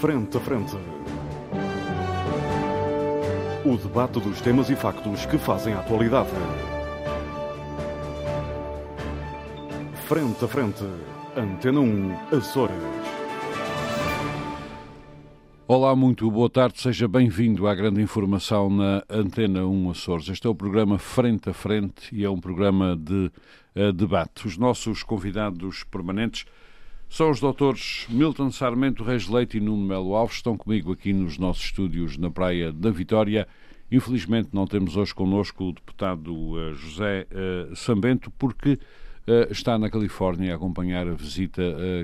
Frente a Frente. O debate dos temas e factos que fazem a atualidade. Frente a Frente. Antena 1, Açores. Olá, muito boa tarde, seja bem-vindo à grande informação na Antena 1 Açores. Este é o programa Frente a Frente e é um programa de uh, debate. Os nossos convidados permanentes são os doutores Milton Sarmento Reis Leite e Nuno Melo Alves, estão comigo aqui nos nossos estúdios na Praia da Vitória. Infelizmente não temos hoje connosco o deputado uh, José uh, Sambento, porque está na Califórnia a acompanhar a visita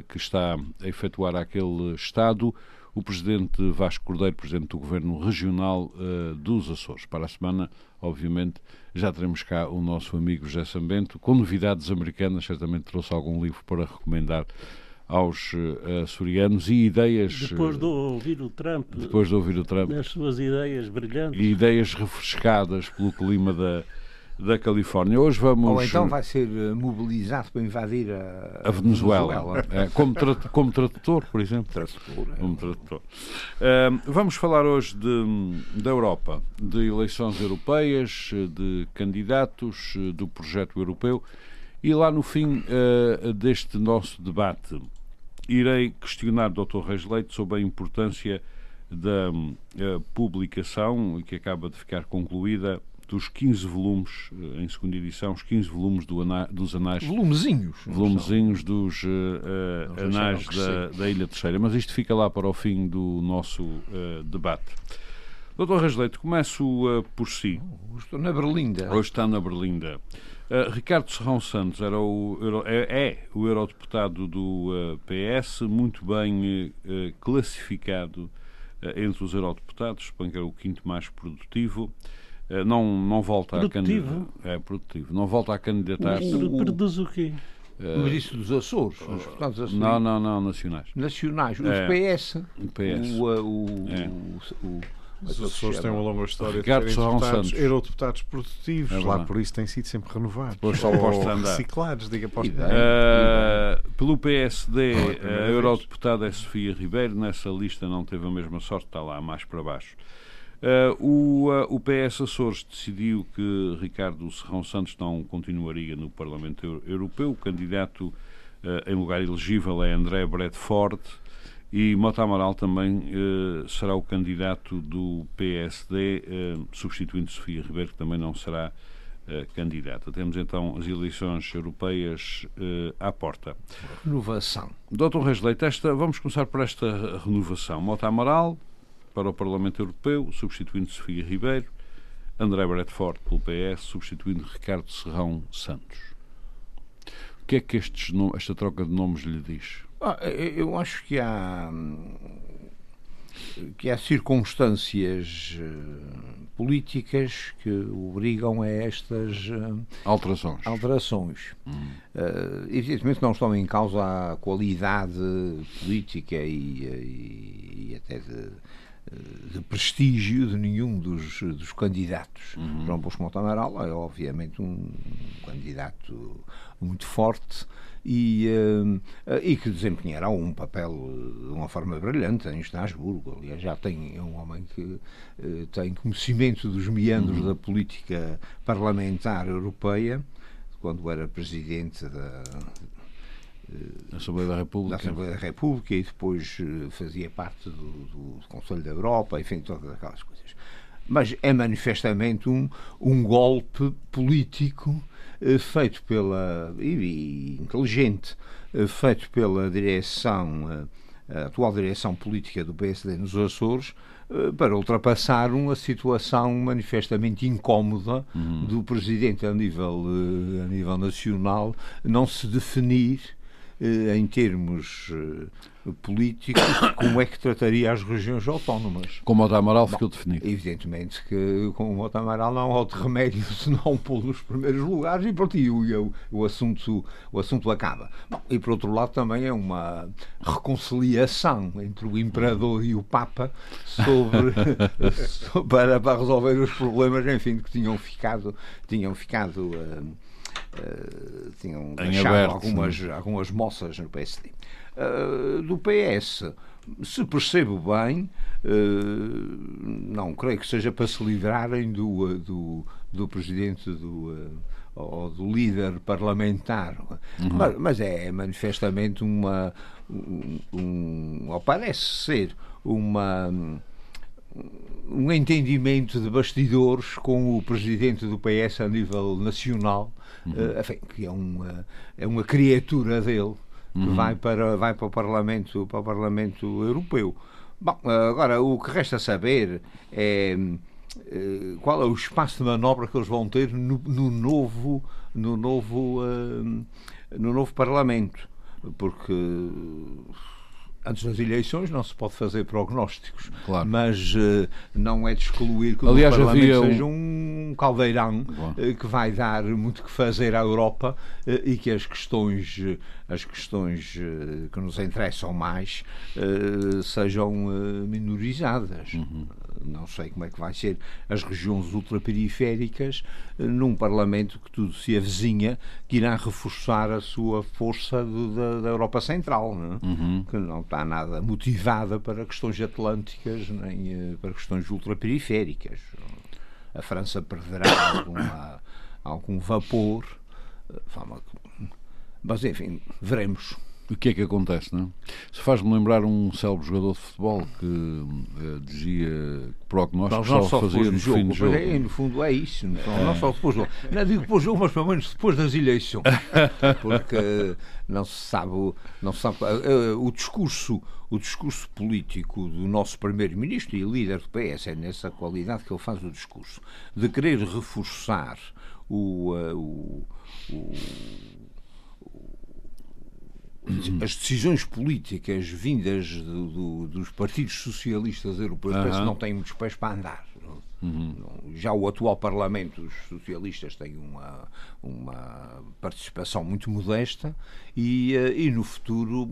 que está a efetuar àquele Estado o presidente Vasco Cordeiro, presidente do Governo Regional dos Açores. Para a semana, obviamente, já teremos cá o nosso amigo José Sambento, com novidades americanas, certamente trouxe algum livro para recomendar aos uh, açorianos e ideias... Depois de ouvir o Trump... Depois de ouvir o Trump... Nas suas ideias brilhantes. E ideias refrescadas pelo clima da da Califórnia. Hoje vamos. Ou então vai ser eh, mobilizado para invadir a, a Venezuela. Venezuela. É, como, tra como tradutor, por exemplo. Tradutor. É. Como tradutor. Uh, vamos falar hoje de, da Europa, de eleições europeias, de candidatos, do projeto europeu. E lá no fim uh, deste nosso debate, irei questionar o Dr. Reis Leite sobre a importância da uh, publicação, que acaba de ficar concluída, dos 15 volumes, eh, em segunda edição, os 15 volumes do ana, dos anais. Volumezinhos. Volumezinhos dos uh, uh, anais da, da, Ilha Terceira. Mas isto fica lá para o fim do nosso uh, debate. Doutor Rasleito, começo por si. Hoje estou na Berlinda. Hoje está na Berlinda. Ricardo Serrão Santos era o, é, é o eurodeputado do PS, muito bem classificado entre os eurodeputados, suponho que era o quinto mais produtivo. Eh, não, não volta produtivo. a candidatar. É produtivo. Não volta a candidatar-se. Produz o quê? Mas isso dos Açores, os deputados Açores. Não, não, não, nacionais. Nacionais, os é, PS. O PS. O, o, é. o, o os Açores têm uma longa história Ricardo de serem deputados, eurodeputados produtivos, é lá por isso têm sido sempre renovados. Depois só andar. reciclados, diga para uh, Pelo PSD, a eurodeputada é Sofia Ribeiro, nessa lista não teve a mesma sorte, está lá mais para baixo. Uh, o, uh, o PS Açores decidiu que Ricardo Serrão Santos não continuaria no Parlamento Europeu. O candidato uh, em lugar elegível é André Bradford e Mota Amaral também será o candidato do PSD, substituindo Sofia Ribeiro, que também não será candidata. Temos então as eleições europeias à porta. Renovação. Doutor Reis Leite, esta, vamos começar por esta renovação. Mota Amaral, para o Parlamento Europeu, substituindo Sofia Ribeiro, André Bradford pelo PS, substituindo Ricardo Serrão Santos. O que é que estes, esta troca de nomes lhe diz? Ah, eu acho que há que há circunstâncias uh, políticas que obrigam a estas uh, alterações. alterações. Hum. Uh, evidentemente não estão em causa a qualidade política e, e, e até de de prestígio de nenhum dos, dos candidatos. Uhum. João Bosco Amaral é obviamente um candidato muito forte e, uh, e que desempenhará um papel de uma forma brilhante em Estrasburgo. Aliás, já tem é um homem que uh, tem conhecimento dos meandros uhum. da política parlamentar europeia, quando era presidente da, da Assembleia da República. Da Assembleia da República e depois eh, fazia parte do, do Conselho da Europa, enfim, todas aquelas coisas. Mas é manifestamente um, um golpe político eh, feito pela. E, e inteligente, eh, feito pela direção, a atual direção política do PSD nos Açores, para ultrapassar uma situação manifestamente incómoda uhum. do presidente a nível, a nível nacional não se definir em termos eh, políticos, como é que trataria as regiões autónomas. Como o Amaral ficou definido. Evidentemente que com o Amaral não há outro remédio senão pô-lo nos primeiros lugares e pronto, e o, o, assunto, o assunto acaba. Bom, e por outro lado também é uma reconciliação entre o Imperador e o Papa sobre, para, para resolver os problemas, enfim, que tinham ficado, tinham ficado uh, tinham deixado algumas, algumas moças no PSD. Uh, do PS, se percebo bem, uh, não creio que seja para se livrarem do, do, do presidente do ou do líder parlamentar, uhum. mas, mas, é manifestamente uma, um, um, ou parece ser uma um entendimento de bastidores com o presidente do PS a nível nacional, uhum. uh, enfim, que é uma, é uma criatura dele que uhum. vai, para, vai para, o Parlamento, para o Parlamento Europeu. Bom, agora o que resta saber é qual é o espaço de manobra que eles vão ter no, no novo, no novo, no novo Parlamento, porque antes das eleições não se pode fazer prognósticos, claro. mas uh, não é de excluir que Aliás, o Parlamento seja um caldeirão uh, que vai dar muito que fazer à Europa uh, e que as questões, as questões que nos interessam mais sejam minorizadas. Uhum não sei como é que vai ser as regiões ultraperiféricas num Parlamento que tudo se avizinha que irá reforçar a sua força de, da, da, Europa Central, não é? uhum. que não está nada motivada para questões atlânticas nem eh, para questões ultraperiféricas. A França perderá alguma, algum vapor, eh, mas enfim, veremos o que é que acontece, não é? Se faz-me lembrar um célebre jogador de futebol que uh, dizia que prognósticos só, só fazia no jogo, fim do jogo. É, no fundo é isso, não, é. não só depois do jogo. Não digo depois do jogo, mas pelo menos depois das eleições. Porque não se sabe, não se sabe uh, o discurso o discurso político do nosso primeiro-ministro e líder do PS é nessa qualidade que ele faz o discurso de querer reforçar o, uh, o, o as decisões políticas vindas do, do, dos partidos socialistas europeus uhum. parece que não têm muitos pés para andar. Uhum. Já o atual Parlamento, os socialistas têm uma, uma participação muito modesta e, eh, e no futuro,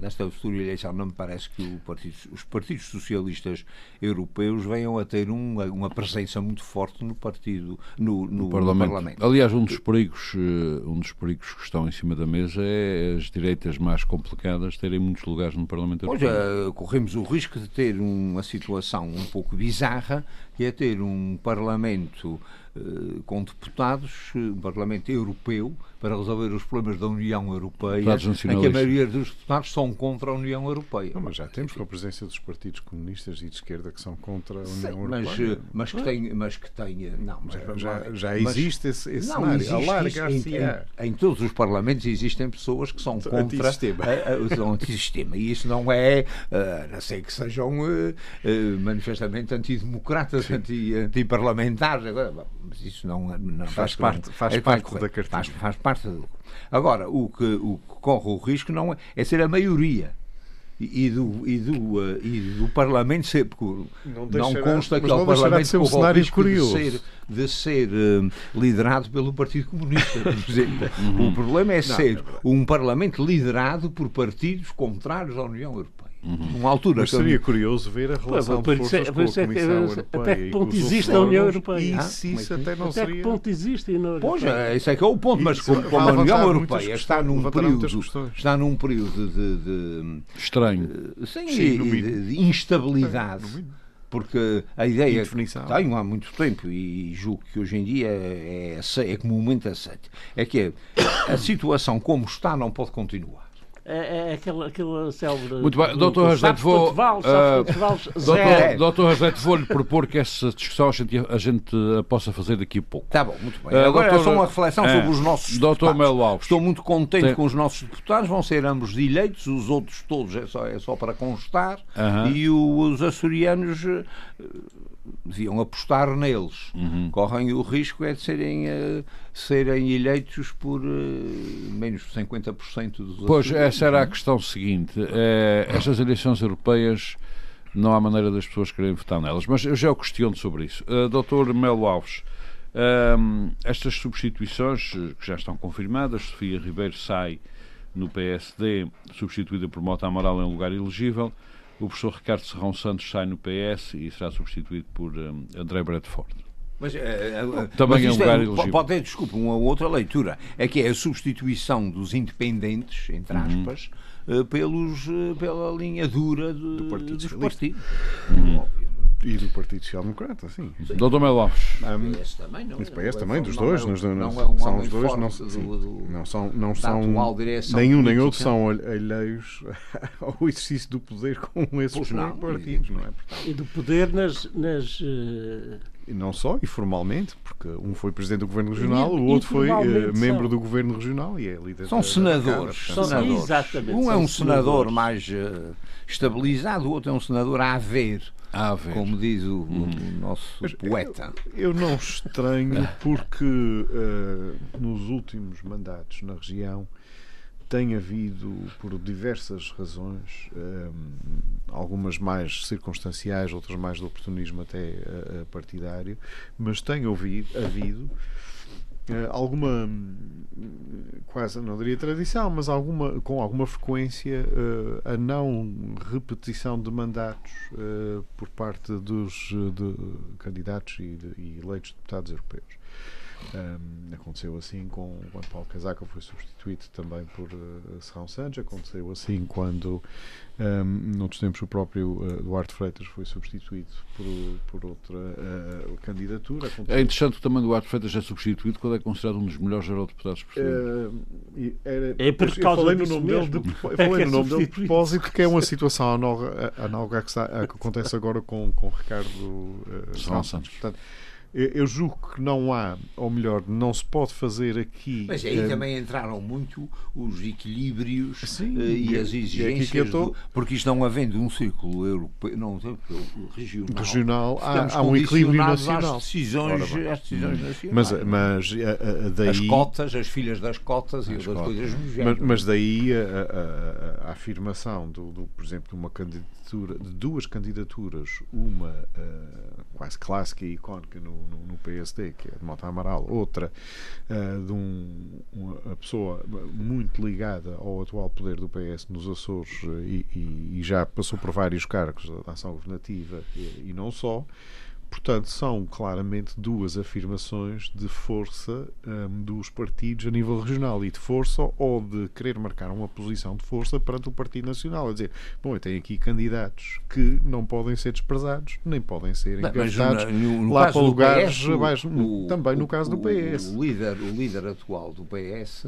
nesta futura eleição, não me parece que partido, os partidos socialistas europeus venham a ter uma, uma presença muito forte no partido, no, no, no, parlamento. no, parlamento. Aliás, um dos perigos, eh, um dos perigos que estão em cima da mesa é as direitas mais complicadas terem muitos lugares no Parlamento Europeu. Pois, uh, corremos o risco de ter uma situação um pouco bizarra, que é ter um Parlamento uh, com deputados, um Parlamento Europeu, para resolver os problemas da União Europeia, em que a maioria dos deputados são contra a União Europeia. Não, mas já temos com a presença dos partidos comunistas e de esquerda que são contra a União Sim, Europeia. Mas, mas que tem, mas que tem, não, mas, já, já, já existe esse, esse não, cenário. Existe em, em, em, todos os parlamentos existem pessoas que são contra antissistema. A, a, o antissistema e isso não é, uh, não sei que sejam manifestamente antidemocratas, anti, antiparlamentares, mas isso não, não faz parte, faz, é, parte da cartilha. Faz, faz parte parte do. Agora, o que, o que corre o risco não é, é ser a maioria e do, e do, uh, e do Parlamento ser, porque não, não consta que o Parlamento ser um cenário curioso. de ser, de ser uh, liderado pelo Partido Comunista, por exemplo. Uhum. O problema é ser não, um Parlamento liderado por partidos contrários à União Europeia. Uhum. Uma altura Mas seria curioso ver a relação de forças é, com a Comissão Europeia Até que ponto existe a União Europeia? Isso, isso até não até seria... que ponto existe a União Europeia? Pois, isso é que é o ponto, mas como, como a União Europeia está num, período, está num período de... de Estranho. Sim, Sim de, de instabilidade. porque a ideia que tenho há muito tempo e julgo que hoje em dia é, é, é comumente aceito, é que a situação como está não pode continuar é, é aquele, aquele célebre. Muito bem, doutor Rosete, vou. Uh, doutor Rosete, vou-lhe propor que essa discussão a gente, a gente possa fazer daqui a pouco. Está bom, muito bem. Uh, Agora doutor, é só uma reflexão uh, sobre os nossos doutor Melo Alves. Estou muito contente Tem... com os nossos deputados, vão ser ambos eleitos, os outros todos é só, é só para constar, -huh. e o, os açorianos deviam apostar neles. Uhum. Correm o risco é de serem, uh, serem eleitos por uh, menos de 50% dos Pois, essa era a questão seguinte. É, estas eleições europeias não há maneira das pessoas quererem votar nelas, mas eu já o questiono sobre isso. Uh, Doutor Melo Alves, uh, estas substituições que já estão confirmadas, Sofia Ribeiro sai no PSD, substituída por Mota Amaral em lugar elegível. O professor Ricardo Serrão Santos sai no PS e será substituído por um, André Bradford. Mas, uh, Também mas é um lugar é, Pode ter, desculpa, uma outra leitura. É que é a substituição dos independentes, entre uhum. aspas, uhum. pelos, pela linha dura de, do partido dos partidos. Uhum. E do Partido Social Democrata, sim. sim. Doutor Mel Alves. Um, PS também, não. PS também, dos dois. Não, não, não, é um são os dois. Não, do, do, não são. Não são nenhum nem outro são alheios ao exercício do poder com esses não, partidos, não é? E do poder nas. nas uh... E não só, e formalmente, porque um foi presidente do governo regional, e, o outro foi uh, membro do governo regional e é líder São da, senadores. Da Câmara, são, exatamente. Um é um senador mais uh, estabilizado, o outro é um senador a haver. Ah, como diz o, hum. o nosso Mas poeta. Eu, eu, não estranho porque uh, nos últimos mandatos na região tem havido, por diversas razões, um, algumas mais circunstanciais, outras mais de oportunismo até uh, partidário, mas tem ouvido, havido Uh, alguma quase não diria tradição, mas alguma com alguma frequência uh, a não repetição de mandatos uh, por parte dos de candidatos e, de, e eleitos deputados europeus. Um, aconteceu assim com quando Paulo Casaca foi substituído também por uh, Serrão Santos, aconteceu assim quando um, noutros tempos o próprio uh, Duarte Freitas foi substituído por, por outra uh, candidatura. Aconteceu... É interessante que também Duarte Freitas é substituído quando é considerado um dos melhores eurodeputados portugueses. Uh, era, é por causa eu falei no nome dele de, falei é no é nome dele de propósito que é uma situação análoga, análoga que, que, acontece agora com, com Ricardo uh, Serrão Santos. Portanto, eu julgo que não há, ou melhor, não se pode fazer aqui. Mas aí também entraram muito os equilíbrios sim, uh, e, as exigências, tô... do, porque isto não havendo um círculo europeu, não regional, regional há, há um equilíbrio nacional. Às decisões, às decisões hum. nacionais. Mas, mas a, a, daí, as cotas, as filhas das cotas e outras coisas mas, mas, daí a, a afirmação, do, do, por exemplo, de uma candidatura, de duas candidaturas, uma uh, quase clássica e icónica no, no, no, PSD, que é de Mota Amaral, outra uh, de um, uma pessoa muito ligada ao atual poder do PS nos Açores uh, e, e, e, já passou por vários cargos da ação governativa e, e não só. Portanto, são claramente duas afirmações de força um, dos partidos a nível regional e de força ou de querer marcar uma posição de força perante o Partido Nacional. A dizer, bom, eu tenho aqui candidatos que não podem ser desprezados, nem podem ser encartados lá para lugares PS, abaixo. O, também no caso do PS. O líder, o líder atual do PS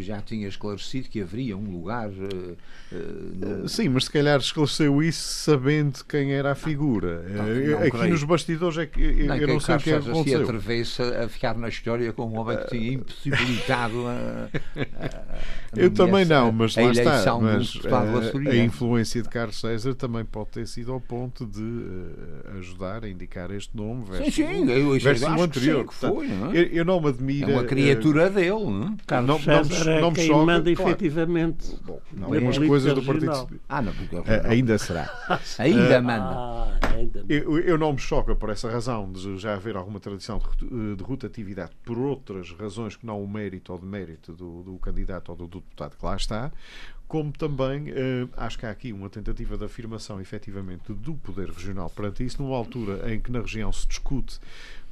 já tinha esclarecido que haveria um lugar. Uh, uh, Sim, mas se calhar esclareceu isso sabendo quem era a figura. Não, não Aqui creio. nos bastidores é que eu, não, eu não sei o que é que aconteceu. se atrevesse a ficar na história como um homem que tinha impossibilitado a, a, a Eu também não, mas lá está. Mas a, a, influência de Carlos César também pode ter sido ao ponto de uh, ajudar a indicar este nome versus, sim, sim, eu, versus o anterior. Que foi, não é? eu, eu, não me admiro. É uma criatura dele, não é? Carlos não, César não, não, não é quem choca, manda claro. efetivamente. Bom, não é as coisas do Partido Ah, não, porque uh, ainda será. ainda uh, manda. Ah, ainda. Eu, eu, não me choca por essa razão de já haver alguma tradição de, de rotatividade por outras razões que não o mérito ou demérito do, do candidato ou do, do deputado que lá está, como também uh, acho que há aqui uma tentativa de afirmação efetivamente do poder regional perante isso, numa altura em que na região se discute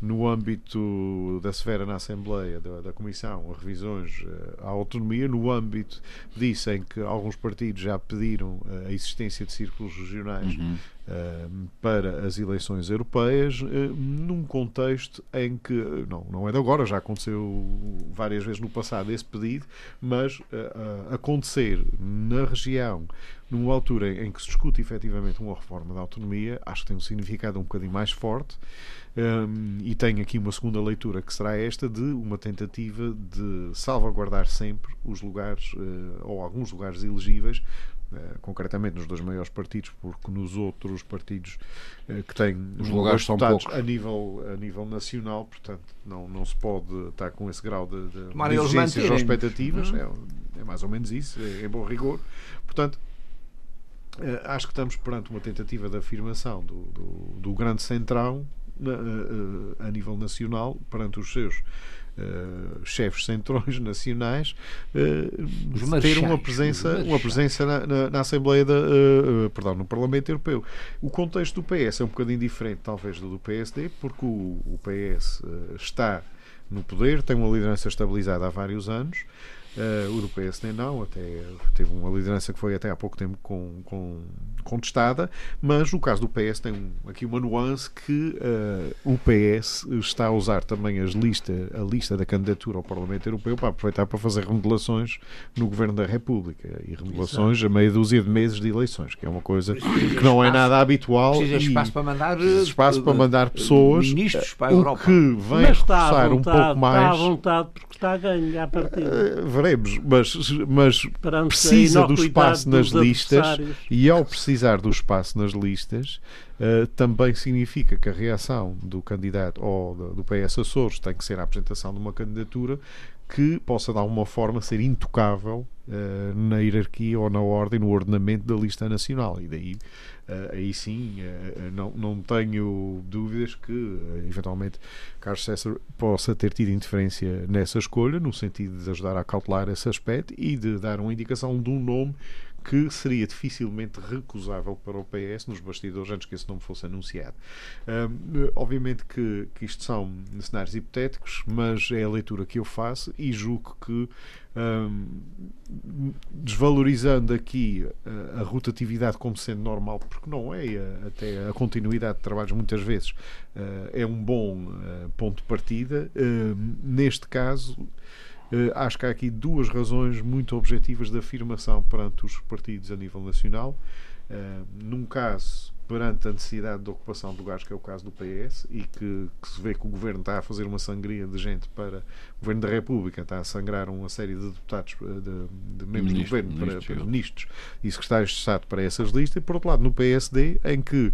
no âmbito da esfera na Assembleia, da, da Comissão, revisões uh, à autonomia, no âmbito disso em que alguns partidos já pediram uh, a existência de círculos regionais uhum. uh, para as eleições europeias, num contexto em que, não, não é de agora, já aconteceu várias vezes no passado esse pedido, mas acontecer na região numa altura em que se discute efetivamente uma reforma da autonomia, acho que tem um significado um bocadinho mais forte. Um, e tem aqui uma segunda leitura que será esta de uma tentativa de salvaguardar sempre os lugares uh, ou alguns lugares elegíveis Uh, concretamente nos dois maiores partidos, porque nos outros partidos uh, que têm os lugares são poucos a nível, a nível nacional, portanto, não, não se pode estar com esse grau de, de, exigências ou expectativas, uhum. é, é, mais ou menos isso, é, é bom rigor. Portanto, uh, acho que estamos perante uma tentativa de afirmação do, do, do grande centrão a nível nacional perante os seus Uh, chefes centrões nacionais uh, ter uma presença, uma presença na, na, na Assembleia da, uh, perdão, no Parlamento Europeu. O contexto do PS é um bocadinho diferente, talvez, do do PSD, porque o, o PS está no poder, tem uma liderança estabilizada há vários anos. Uh, o do PSD não, até teve uma liderança que foi até há pouco tempo com, com, contestada, mas no caso do PS tem um, aqui uma nuance que uh, o PS está a usar também as lista, a lista da candidatura ao Parlamento Europeu para aproveitar para fazer remodelações no Governo da República e remodelações Exato. a meia dúzia de meses de eleições, que é uma coisa que não é nada habitual. Precisa espaço para mandar, espaço para mandar pessoas, ministros para a Europa. o que vem reforçar um pouco mais. Está à vontade porque está a ganhar a partida. Veremos, mas, mas precisa do espaço nas listas e ao precisar do espaço nas listas uh, também significa que a reação do candidato ou do PS Açores tem que ser a apresentação de uma candidatura que possa de alguma forma ser intocável uh, na hierarquia ou na ordem, no ordenamento da lista nacional. E daí, aí sim, uh, não, não tenho dúvidas que, eventualmente, Carlos César possa ter tido interferência nessa escolha, no sentido de ajudar a cautelar esse aspecto e de dar uma indicação de um nome que seria dificilmente recusável para o PS nos bastidores antes que esse nome fosse anunciado. Um, obviamente que, que isto são cenários hipotéticos, mas é a leitura que eu faço e julgo que um, desvalorizando aqui a, a, rotatividade como sendo normal, porque não é, a, até a continuidade de trabalhos muitas vezes uh, é um bom uh, ponto de partida. Uh, neste caso, acho que há aqui duas razões muito objetivas de afirmação perante os partidos a nível nacional. Uh, num caso, perante a necessidade de ocupação de lugares, que é o caso do PS, e que, que, se vê que o governo está a fazer uma sangria de gente para. O governo da República está a sangrar uma série de deputados, eh, de, de membros Ministro, do governo, para, para ministros e secretários de Estado para essas listas, e por outro lado, no PSD, em que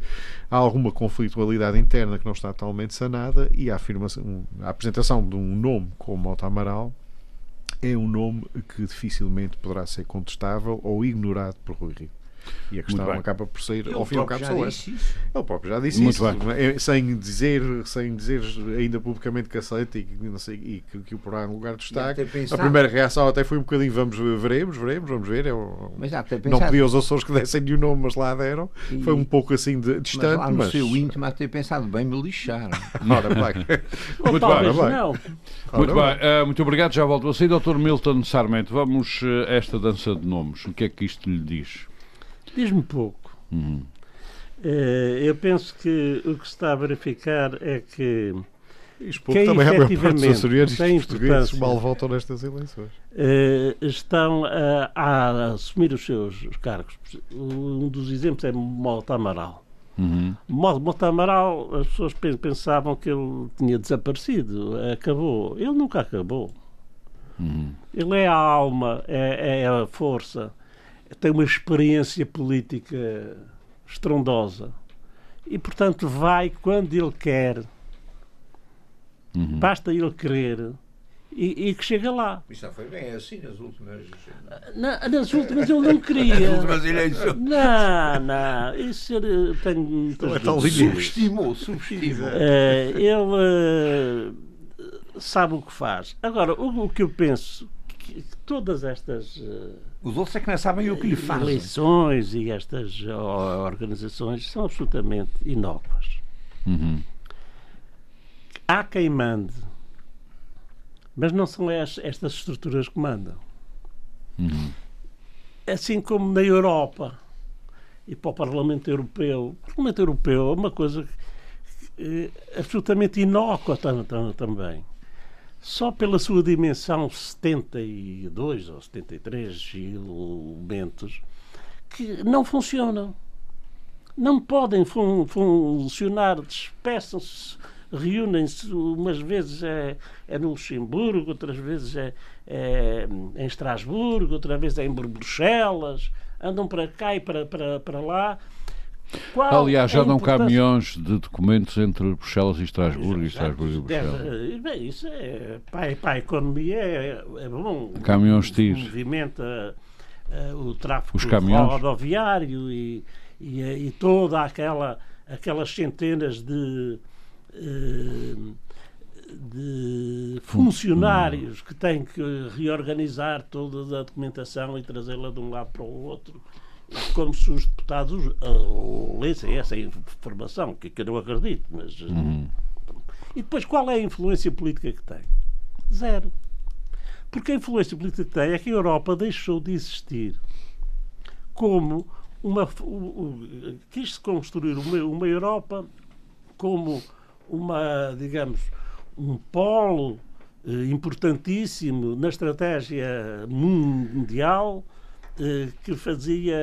há alguma conflitualidade interna que não está totalmente sanada, e a, afirmação, a apresentação de um nome como Otto Amaral é um nome que dificilmente poderá ser contestável ou ignorado por Rui Rio. E a questão acaba por ser, ao fim e ao cabo, só essa. Ele próprio já disse Muito isso, é? sem dizer, sem dizer ainda publicamente que aceita e, não sei, e que, que o porá em lugar de destaque. A primeira reação até foi um bocadinho: vamos, veremos, veremos, vamos ver. Eu, mas já não pedi aos Açores que dessem nenhum nome, mas lá deram. E... Foi um pouco assim de, distante. Mas lá no mas... seu íntimo, ter pensado bem, me lixaram. Ora, bem. muito bem, bem. Muito bem, uh, muito obrigado. Já volto a sair, Dr. Milton Sarmento. Vamos uh, esta dança de nomes. O que é que isto lhe diz? Diz-me pouco. Uhum. Uh, eu penso que o que se está a verificar é que. Quem também é efetivamente tem portugueses mal votam nestas eleições. Uh, estão a, a, assumir os seus cargos. Um dos exemplos é Mota Amaral. Uhum. Mota Amaral, as pessoas pensavam que ele tinha desaparecido, acabou. Ele nunca acabou. Uhum. Ele é a alma, é, é a força tem uma experiência política estrondosa e, portanto, vai quando ele quer. Uhum. Basta ele querer e, e, que chega lá. Isso já foi bem assim nas últimas. Na, nas últimas eu não queria. nas últimas eleições. Não, não. Isso eu tenho. é tão subestimou, subestimou. Uh, ele uh, sabe o que faz. Agora, o, o que eu penso que todas estas. Uh, os outros é que não sabem o que lhe fazem. Eleições e estas organizações são absolutamente inócuas. Uhum. Há quem mande, mas não são estas estruturas que mandam. Uhum. Assim como na Europa e para o Parlamento Europeu. O Parlamento Europeu é uma coisa eh, absolutamente inócua também só pela sua dimensão 72 ou 73 elementos que não funcionam. Não podem fun funcionar, despeçam-se, reúnem-se, umas vezes é, é no Luxemburgo, outras vezes é, é em Estrasburgo, outra vez é em Bruxelas, andam para cá e para, para, para lá qual Aliás, já dão caminhões de documentos entre Bruxelas e Estrasburgo e Estrasburgo e Bruxelas. Deve, bem, isso é, para, para a economia é, é bom. Caminhões TIR. Movimenta uh, o tráfego rodoviário e, e, e, toda aquela aquelas centenas de de funcionários que têm que reorganizar toda a documentação e trazê-la de um lado para o outro, como se os deputados uh, lessem essa informação, que, que eu não acredito, mas. Uhum. E depois, qual é a influência política que tem? Zero. Porque a influência política que tem é que a Europa deixou de existir como uma. quis-se construir uma, uma Europa como uma, digamos, um polo eh, importantíssimo na estratégia mundial que fazia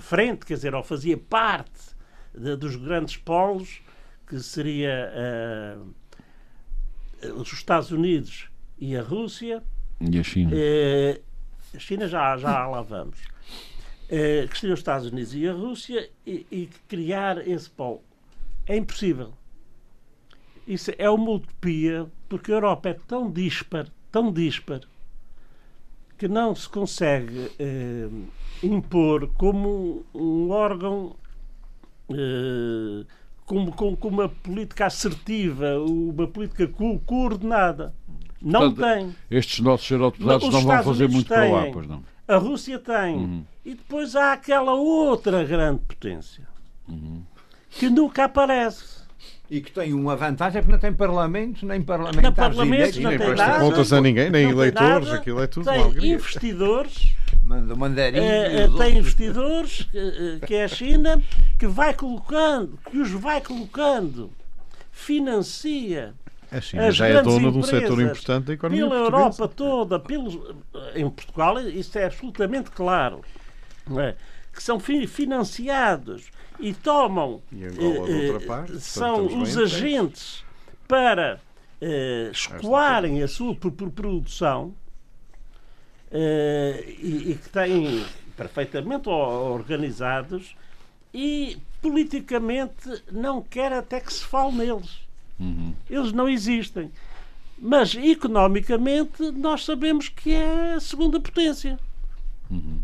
frente, quer dizer, ou fazia parte de, dos grandes polos, que seria uh, os Estados Unidos e a Rússia. E a China. Uh, a China já, já lá vamos. Uh, que seriam os Estados Unidos e a Rússia e, e criar esse polo. É impossível. Isso é uma utopia, porque a Europa é tão dispar, tão dispar, que não se consegue eh, impor como um órgão eh, com, com, com, uma política assertiva, uma política co coordenada. Não Portanto, tem. Estes nossos eurodeputados não vão fazer muito têm, para lá, pois não? A Rússia tem. Uhum. E depois há aquela outra grande potência uhum. que nunca aparece e que tem uma vantagem é que não tem parlamento, nem parlamentares. Não parlamentos, não tem nada. contas a ninguém, nem eleitores, aquilo é tudo Tem investidores. Manda mandarim. É, tem investidores, que é a China, que vai colocando, que os vai colocando, financia. A China já é dona de um setor importante da economia Pela portuguesa. Europa toda, pelos, em Portugal, isso é absolutamente claro. É? Que são financiados e tomam. E de outra parte, são os agentes para uh, escoarem a sua produção uh, e, e, que têm perfeitamente organizados e politicamente não quer até que se fale neles. Uhum. Eles não existem. Mas economicamente nós sabemos que é a segunda potência. Uhum.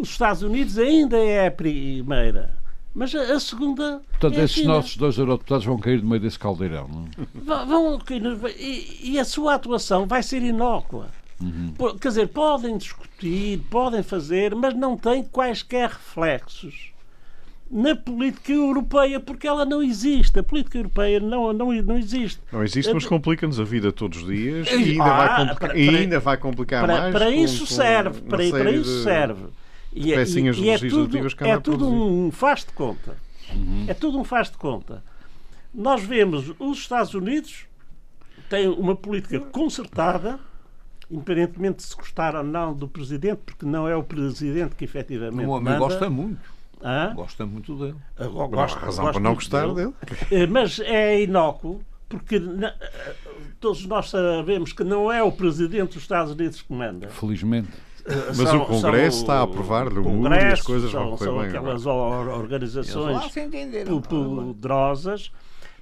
Os Estados Unidos ainda é a primeira. Mas a, a segunda. Portanto, é esses nossos dois eurodeputados vão cair no meio desse caldeirão, não? É? Vão cair. E, e a sua atuação vai ser inócua. Uhum. Quer dizer, podem discutir, podem fazer, mas não têm quaisquer reflexos na política europeia, porque ela não existe. A política europeia não, não, não existe. Não existe, mas complica-nos a vida todos os dias e ainda, ah, vai, complicar, para, e ainda vai complicar para, mais. Para isso com serve. Para, para isso de... serve. E, é, pecinhas e, e é tudo, é tudo um faz de conta. Uhum. É tudo um faz de conta. Nós vemos os Estados Unidos têm uma política concertada, independentemente de se gostar ou não do presidente, porque não é o presidente que efetivamente. O homem gosta muito. Hã? Gosta muito dele. Gosta, razão para não gostar dele. dele. Eh, mas é inócuo, porque eh, todos nós sabemos que não é o presidente dos Estados Unidos que manda. Felizmente. Mas são, o Congresso está a aprovar o mundo e as coisas são, vão correr são bem. aquelas agora. organizações poderosas.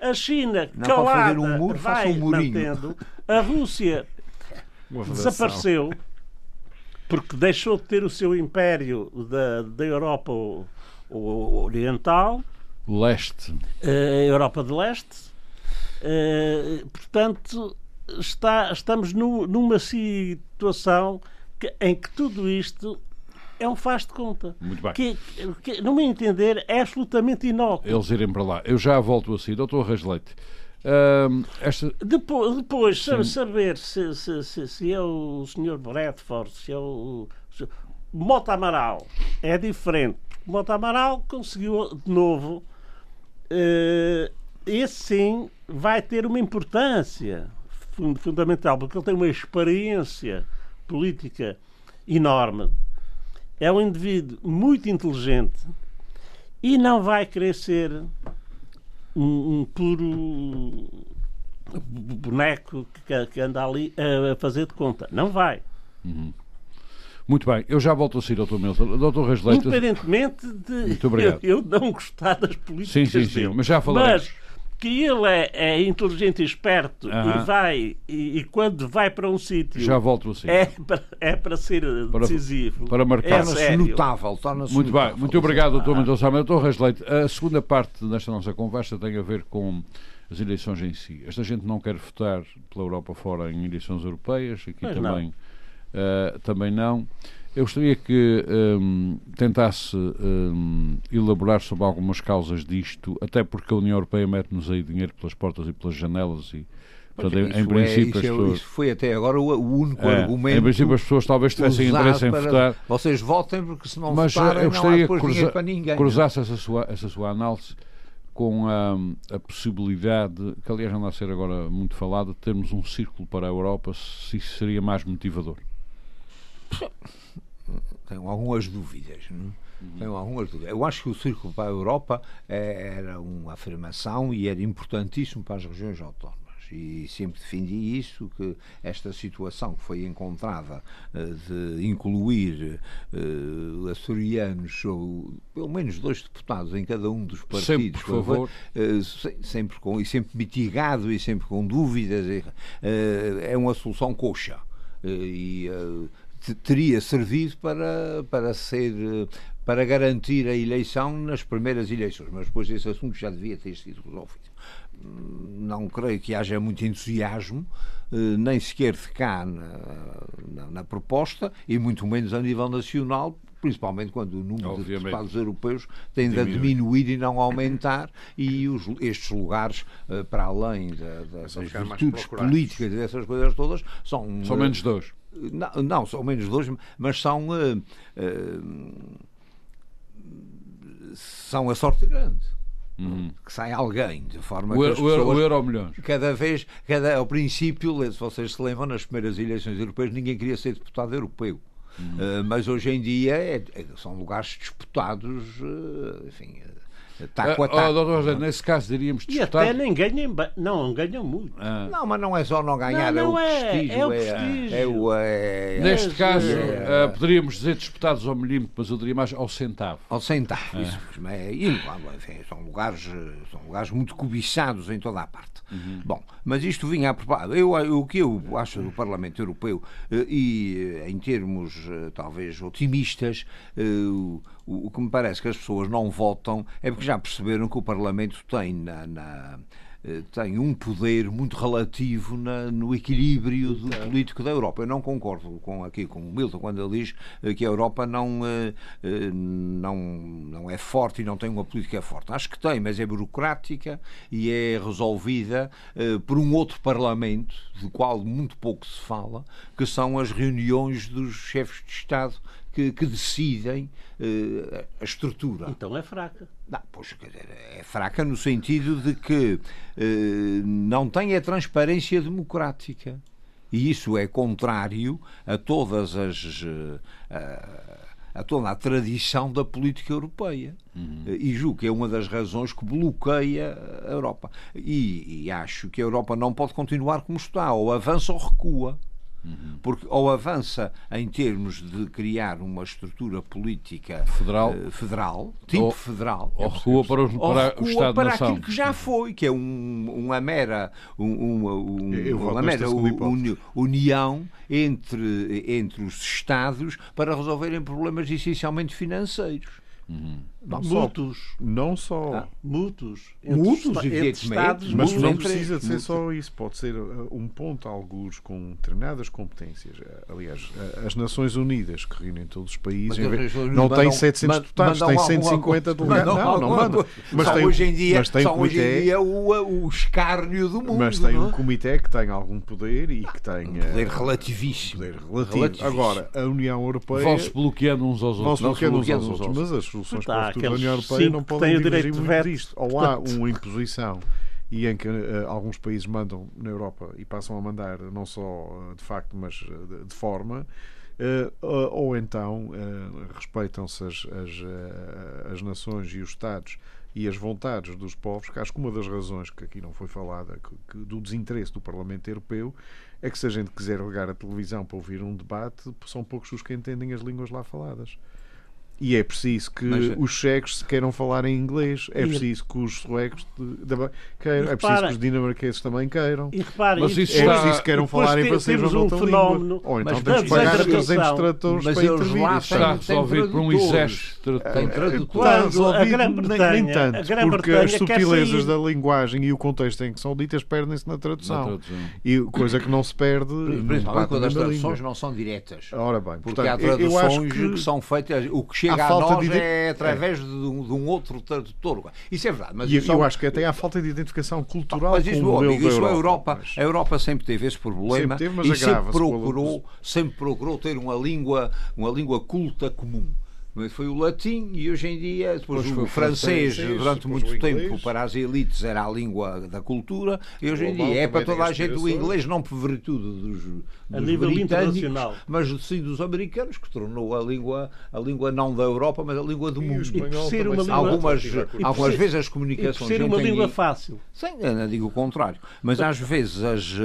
A China, não calada, um muro, vai um mantendo. A Rússia desapareceu porque deixou de ter o seu império da, da Europa o, o Oriental. Leste. A Europa de Leste. Uh, portanto, está, estamos no, numa situação que, em que tudo isto é um faz de conta. Muito bem. Que, que, no meu entender, é absolutamente inócuo. Eles irem para lá. Eu já volto assim. Doutor Rasleite, esta... Depois, depois saber se, se, se, se, é o Sr. Bradford, se é o. Se, Mota Amaral é diferente. Mota Amaral conseguiu de novo. Uh, esse sim vai ter uma importância fundamental, porque ele tem uma experiência política enorme. É um indivíduo muito inteligente e não vai querer ser um, um puro boneco que, que, anda ali a fazer de conta. Não vai. Uhum. Muito bem, eu já volto a si, Dr. Milton. Dr. Rasleito. Independentemente de eu, eu, não gostar das políticas sim, sim, sim, dele. Mas já falaremos. Mas que ele é, é inteligente e esperto e vai e, e quando vai para um sítio Já volto assim. é para, é para ser Para- decisivo. para marcar. É Torna-se notável. Torna-se Muito bem, notável. muito obrigado, doutor Mendonça Reis Leite, a segunda parte desta nossa conversa tem a ver com as eleições em si. Esta gente não quer votar pela Europa fora em eleições europeias, aqui Pois também, eh, também não. Eu gostaria que hum, tentasse hum, elaborar sobre algumas causas disto, até porque a União Europeia mete-nos aí dinheiro pelas portas e pelas janelas e, portanto, é, em, em isso é- princípio, isso as é- pessoas... isso foi até agora o, o único É, argumento. em princípio, as pessoas talvez tivessem interesse em votar, Vocês votem porque se não mas votarem eu não há cruza- para ninguém. cruzasse essa sua, essa sua análise com a, a possibilidade, que aliás anda a ser agora muito falada, de termos um círculo para a Europa, se isso seria mais motivador. Tenho algumas dúvidas. Não? Tenho algumas dúvidas. Eu acho que o Círculo para a Europa eh, era uma afirmação e era importantíssimo para as regiões autónomas. E sempre defendi isso, que esta situação que foi encontrada eh, de incluir eh, açorianos, ou pelo menos dois deputados em cada um dos partidos, Sempre, por favor. se- sempre com, e sempre mitigado e sempre com dúvidas, eh, é uma solução coxa. E teria servido para, para ser para garantir a eleição nas primeiras eleições, mas depois esse assunto já devia ter sido resolvido. Não creio que haja muito entusiasmo, eh, nem sequer de cá na, na- na proposta, e muito menos a nível nacional, principalmente quando o número de Obviamente. deputados europeus tende a Diminui. diminuir e não aumentar, e os- estes lugares, eh, para além da- da- das virtudes políticas e dessas coisas todas, são. São menos dois. Não, não, são menos dois, mas são. eh, eh, são a sorte grande. Que sai alguém, de forma O, que as pessoas o euro milhões. cada vez, cada, ao princípio, se vocês se lembram, nas primeiras eleições europeias ninguém queria ser deputado europeu. Uh, mas hoje em dia é- é- são lugares disputados, uh, enfim, uh, taco a Ah, oh, taco. doutor José, nesse caso diríamos E até nem ganham, não ganham muito. Ah, Não, mas não é só não ganhar, Não, não é o é, prestígio. é o prestígio. é o- é- neste é, caso, é. ah, poderíamos dizer disputados ao milímetro, mas eu diria mais ao centavo. Ao centavo, isso mesmo. É, e, claro, enfim, são, lugares, são lugares muito cobiçados em toda a parte. Bom, mas isto vinha a propósito. Eu, o que eu acho do Parlamento Europeu, eh, e eh, em termos eh, talvez otimistas, o, que me parece que as pessoas não votam é porque já perceberam que o Parlamento tem na- na eh, tem um poder muito relativo na- no equilíbrio do político da Europa. Eu não concordo com aqui com o Milton quando ele diz eh, que a Europa não, eh, não, não é forte e não tem uma política forte. Acho que tem, mas é burocrática e é resolvida por um outro Parlamento, do qual muito pouco se fala, que são as reuniões dos chefes de Estado que, que decidem eh, a estrutura. Então é fraca. Não, pois, dizer, é fraca no sentido de que eh, não tem a transparência democrática. E isso é contrário a todas as. eh, a, toda a tradição da política europeia. Eh, E julgo que é uma das razões que bloqueia a Europa. E, e acho que a Europa não pode continuar como está, ou avança ou recua. Porque ou avança em termos de criar uma estrutura política Federal. eh, federal tipo Ou- federal, Ou recua para, os- ou para recua o Estado-nação. para aquilo que já foi, que é um- uma mera, um- uma, um- Eu uma mera união entre, entre os Estados para resolverem problemas essencialmente financeiros. Não só, Mútuos. não só Ah. Mútuos. Mútuos, evidentemente, Mas não precisa de ser só isso, pode ser uh, um ponto, alguns com determinadas competências. Uh, Aliás, uh, as Nações Unidas, que reúnem todos os países, Mas não tem mandam- 700 man- deputados, mandam tem alguma 150 coisa. delegados. Não, não alguma mandam. Mas Só tem, hoje em dia, mas tem só um hoje em dia o, o escárnio do mundo. mas tem não um é? comitê que tem algum poder e que tem Um poder relativíssimo. poder relativo. Relativíssimo. Agora, a União Europeia Vão-se bloqueando uns aos vão-se outros. bloqueando uns aos outros, mas as soluções Tá, para o futuro da União Europeia não podem o direito de veto. disto. Ou há uma imposição e em que eh, alguns países mandam na Europa e passam a mandar não só eh, de facto, mas eh, de, de forma, eh, ou ou então eh, respeitam-se as, as, as nações e os Estados e as vontades dos povos, que acho que uma das razões que aqui não foi falada que, que do desinteresse do Parlamento Europeu é que se a gente quiser ligar a televisão para ouvir um debate, são poucos os que entendem as línguas lá faladas. E é preciso que Mas- os checos queiram falar em inglês, é E- preciso que os suecos de- também queiram, é E preciso repara- que os dinamarqueses também queiram. E reparem, Mas isso É está- preciso que queiram falar em francês ou um fenómeno, língua. Ou então mas temos que pagar a desagradação. 300 tradutores Mas para intervir. têm- Está resolvido por um exército. de- Tem tradutores. Está Quando a resolvido, Grã-Bretanha- nem, nem tanto, porque as sair. da linguagem e o contexto em que são ditas perdem-se na na tradução. E coisa que não se perde Principalmente quando as traduções não são diretas. Ora bem, Porque portanto, há eu- acho traduções que são feitas, o que chega a falta nós de é através de, um, de um outro tradutor. Isso é verdade. Mas E eu, isso eu é acho que até há falta de identificação cultural Mas com isso, o modelo amigo, da isso a Europa. Europa, mas- a Europa sempre teve esse problema Sempre teve, e sempre com procurou, sempre procurou ter uma língua, uma língua culta comum. Mas Foi o latim e hoje em dia, depois Depois o foi o francês, francês, durante depois muito tempo, inglês. para as elites era a língua da cultura, e hoje O em dia é para toda a gente o inglês, não por virtude dos, A dos nível britânicos, internacional. mas sim dos americanos, que tornou a língua, a língua não da Europa, mas a língua do E mundo. espanhol por ser uma língua- Algumas, algumas vezes as E comunicações por ser uma língua fácil. Sim, eu não digo o contrário. Mas às vezes, as,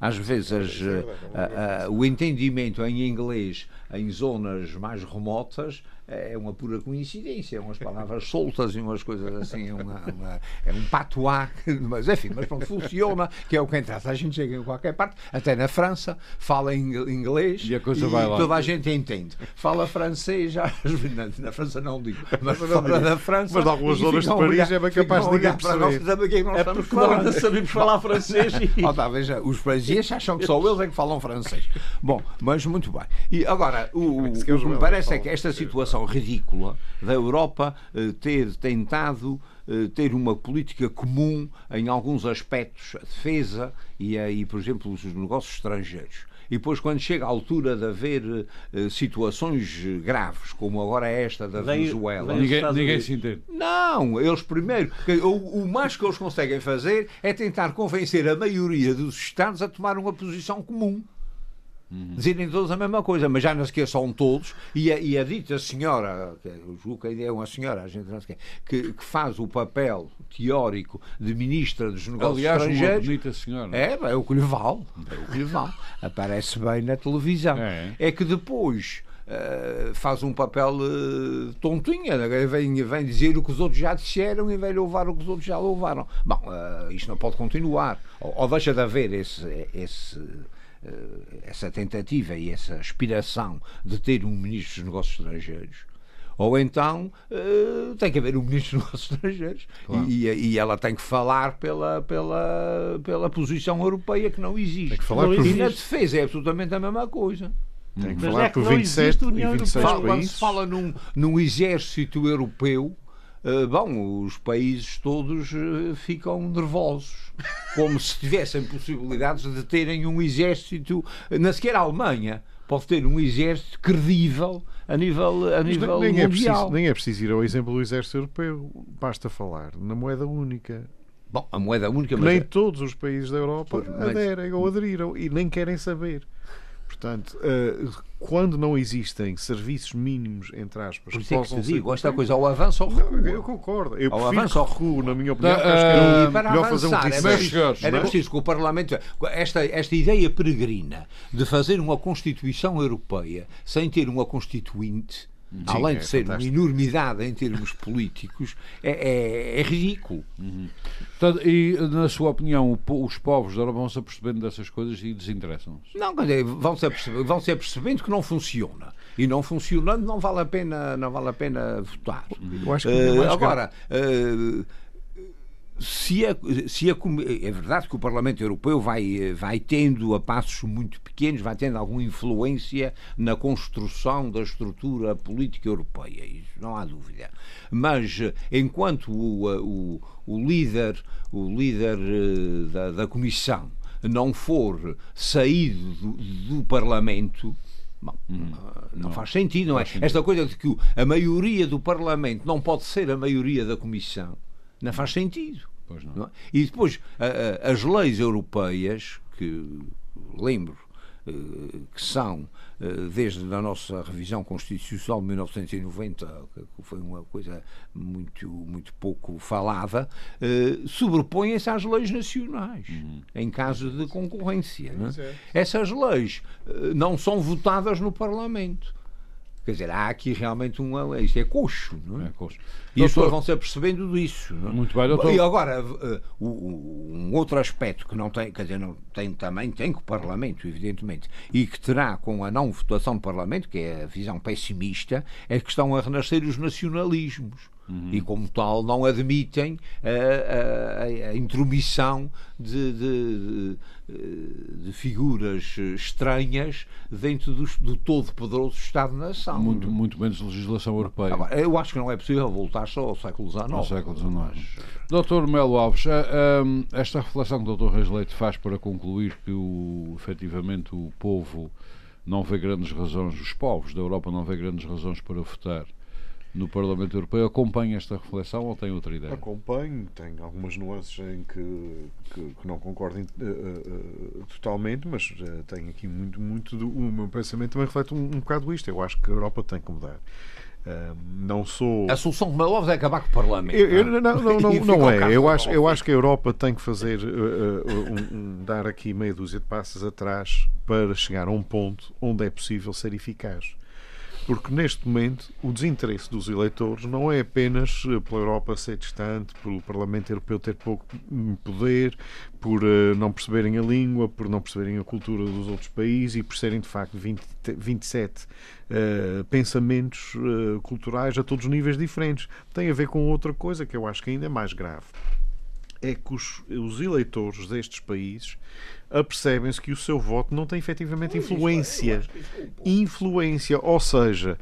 às vezes as, eh, a- a- o entendimento em inglês em zonas mais remotas é uma pura coincidência, umas palavras soltas e umas coisas assim, é, uma, uma- é um patois, mas enfim, mas pronto, funciona, que é o que interessa. A gente chega em qualquer parte, até na França, fala inglês E a coisa vai lá. toda a gente entende. Fala francês, já, na, na França não digo, mas não digo. da França. Mas de algumas e zonas de Paris olhar- é bem capaz de ninguém olhar para nós e o que é que nós É estamos falando. ainda sabemos falar francês e... Oh, tá, veja, os franceses acham que só eles é que falam francês. Bom, mas muito bem. E agora, o, o, que eles o que me não parece é que esta francês. Situação ridícula da Europa eh, ter tentado eh, ter uma política comum em alguns aspectos, a defesa e, aí, por exemplo, os negócios estrangeiros. E depois, quando chega a altura de haver eh, situações graves, como agora esta da Vem- Venezuela, vem- Ninguém, ninguém se entende. não, eles primeiro. que O, o mais que eles conseguem fazer é tentar convencer a maioria dos Estados a tomar uma posição comum. Dizerem todos a mesma coisa, mas já não sequer são todos. E a, e a dita senhora, que eu julgo que ainda é uma senhora, a gente não sequer, que, que faz o papel teórico de ministra dos negócios Aliás, uma estrangeiros. bonita senhora. É, é o que lhe vale. É o que lhe vale. Aparece bem na televisão. É. É, que depois eh, faz um papel eh, tontinha, né? vem, vem dizer o que os outros já disseram e vem louvar o que os outros já louvaram. Bom, eh, isto não pode continuar. Ou, ou deixa de haver esse. esse essa tentativa e essa aspiração de ter um ministro dos negócios estrangeiros ou então eh, tem que haver um ministro dos negócios estrangeiros e, e- e ela tem que falar pela, pela, pela posição europeia que não existe. Tem que falar Não por e na defesa é absolutamente a mesma coisa. Tem que Mas falar é que por não 27 existe e União 26 Fala- quando países. se fala num, num exército europeu, eh, bom, os países todos eh, ficam nervosos, como se tivessem possibilidades de terem um exército, eh, nem sequer a Alemanha pode ter um exército credível a nível, a nível nem, é mundial. preciso, nem é preciso ir ao exemplo do exército europeu. Basta falar na moeda única. Bom, a moeda única, mas nem é- todos os países da Europa mas- aderem ou aderiram e nem querem saber. Portanto, eh, quando não existem serviços mínimos, entre aspas, por que isso é que possam te digo, esta coisa ao avanço ou ao recuo. Não, eu concordo. Eu Ao avanço ou que recuo, na minha opinião, Ah, porque acho que era ah, para melhor fazer um avançar, era preciso, era preciso que o Parlamento. Esta, esta ideia peregrina de fazer uma Constituição Europeia sem ter uma Constituinte, além é de ser fantástico. uma enormidade em termos políticos, é, é- é ridículo. Portanto, e, na sua opinião, o os povos da Europa vão se apercebendo dessas coisas e desinteressam-se. Não, vão-se apercebendo, vão-se apercebendo que não funciona. E não funcionando, não vale a pena, não vale a pena votar. Eu acho que é mais agora, eh, se a, se a é verdade que o Parlamento Europeu vai, vai tendo a passos muito pequenos, vai tendo alguma influência na construção da estrutura política europeia, isso não há dúvida. Mas enquanto o, o, o líder, o líder eh, da, da Comissão não for saído do, do Parlamento, Bom, não, faz sentido, não é? Esta coisa de que a maioria do Parlamento não pode ser a maioria da Comissão, não faz sentido. Pois não. não é? E depois, a- a- as leis europeias, que lembro eh, que são, eh, desde a nossa revisão constitucional de 1990, que foi uma coisa muito, muito pouco falada, eh, sobrepõem-se às leis nacionais, em caso de concorrência. não é? Essas leis não são votadas no Parlamento. Quer dizer, há aqui realmente um. Isto é coxo, não é? É, coxo. E as pessoas vão se apercebendo disso. Não é? Muito bem, doutor. E agora, uh, um outro aspecto que não tem, quer dizer, não tem também, tem com o Parlamento, evidentemente, e que terá com a não votação do Parlamento, que é a visão pessimista, é que estão a renascer os nacionalismos. Uhum. E, como tal, não admitem a, a, a intromissão de, de, de, de, figuras estranhas dentro do, do todo-poderoso Estado-nação. Muito, muito menos legislação europeia. Agora, eu acho que não é possível voltar só ao século XIX. Ao século XIX. Doutor Melo Alves, esta reflexão que o doutor Reis Leite faz para concluir que, o, efetivamente, o povo não vê grandes razões, os povos da Europa não vê grandes razões para votar no Parlamento Europeu acompanha esta reflexão ou tem outra ideia? Acompanho, tem algumas nuances em que, que, que não concordo uh, uh, totalmente, mas uh, tenho aqui muito, muito do, o meu pensamento também reflete um, um bocado isto. Eu acho que a Europa tem que mudar. não sou. A solução de Malov é acabar com o Parlamento. Eu, eu, não, não, não, não é. Eu acho, eu acho que a Europa tem que fazer um, um, dar aqui meia dúzia de passos atrás para chegar a um ponto onde é possível ser eficaz. Porque neste momento o desinteresse dos eleitores não é apenas eh, pela Europa ser distante, pelo Parlamento Europeu ter pouco poder, por uh, não perceberem a língua, por não perceberem a cultura dos outros países e por serem de facto 20, 27 uh, pensamentos uh, culturais a todos os níveis diferentes. Tem a ver com outra coisa que eu acho que ainda é mais grave. É que os, os eleitores destes países apercebem-se que o seu voto não tem efetivamente influência. Influência, ou seja,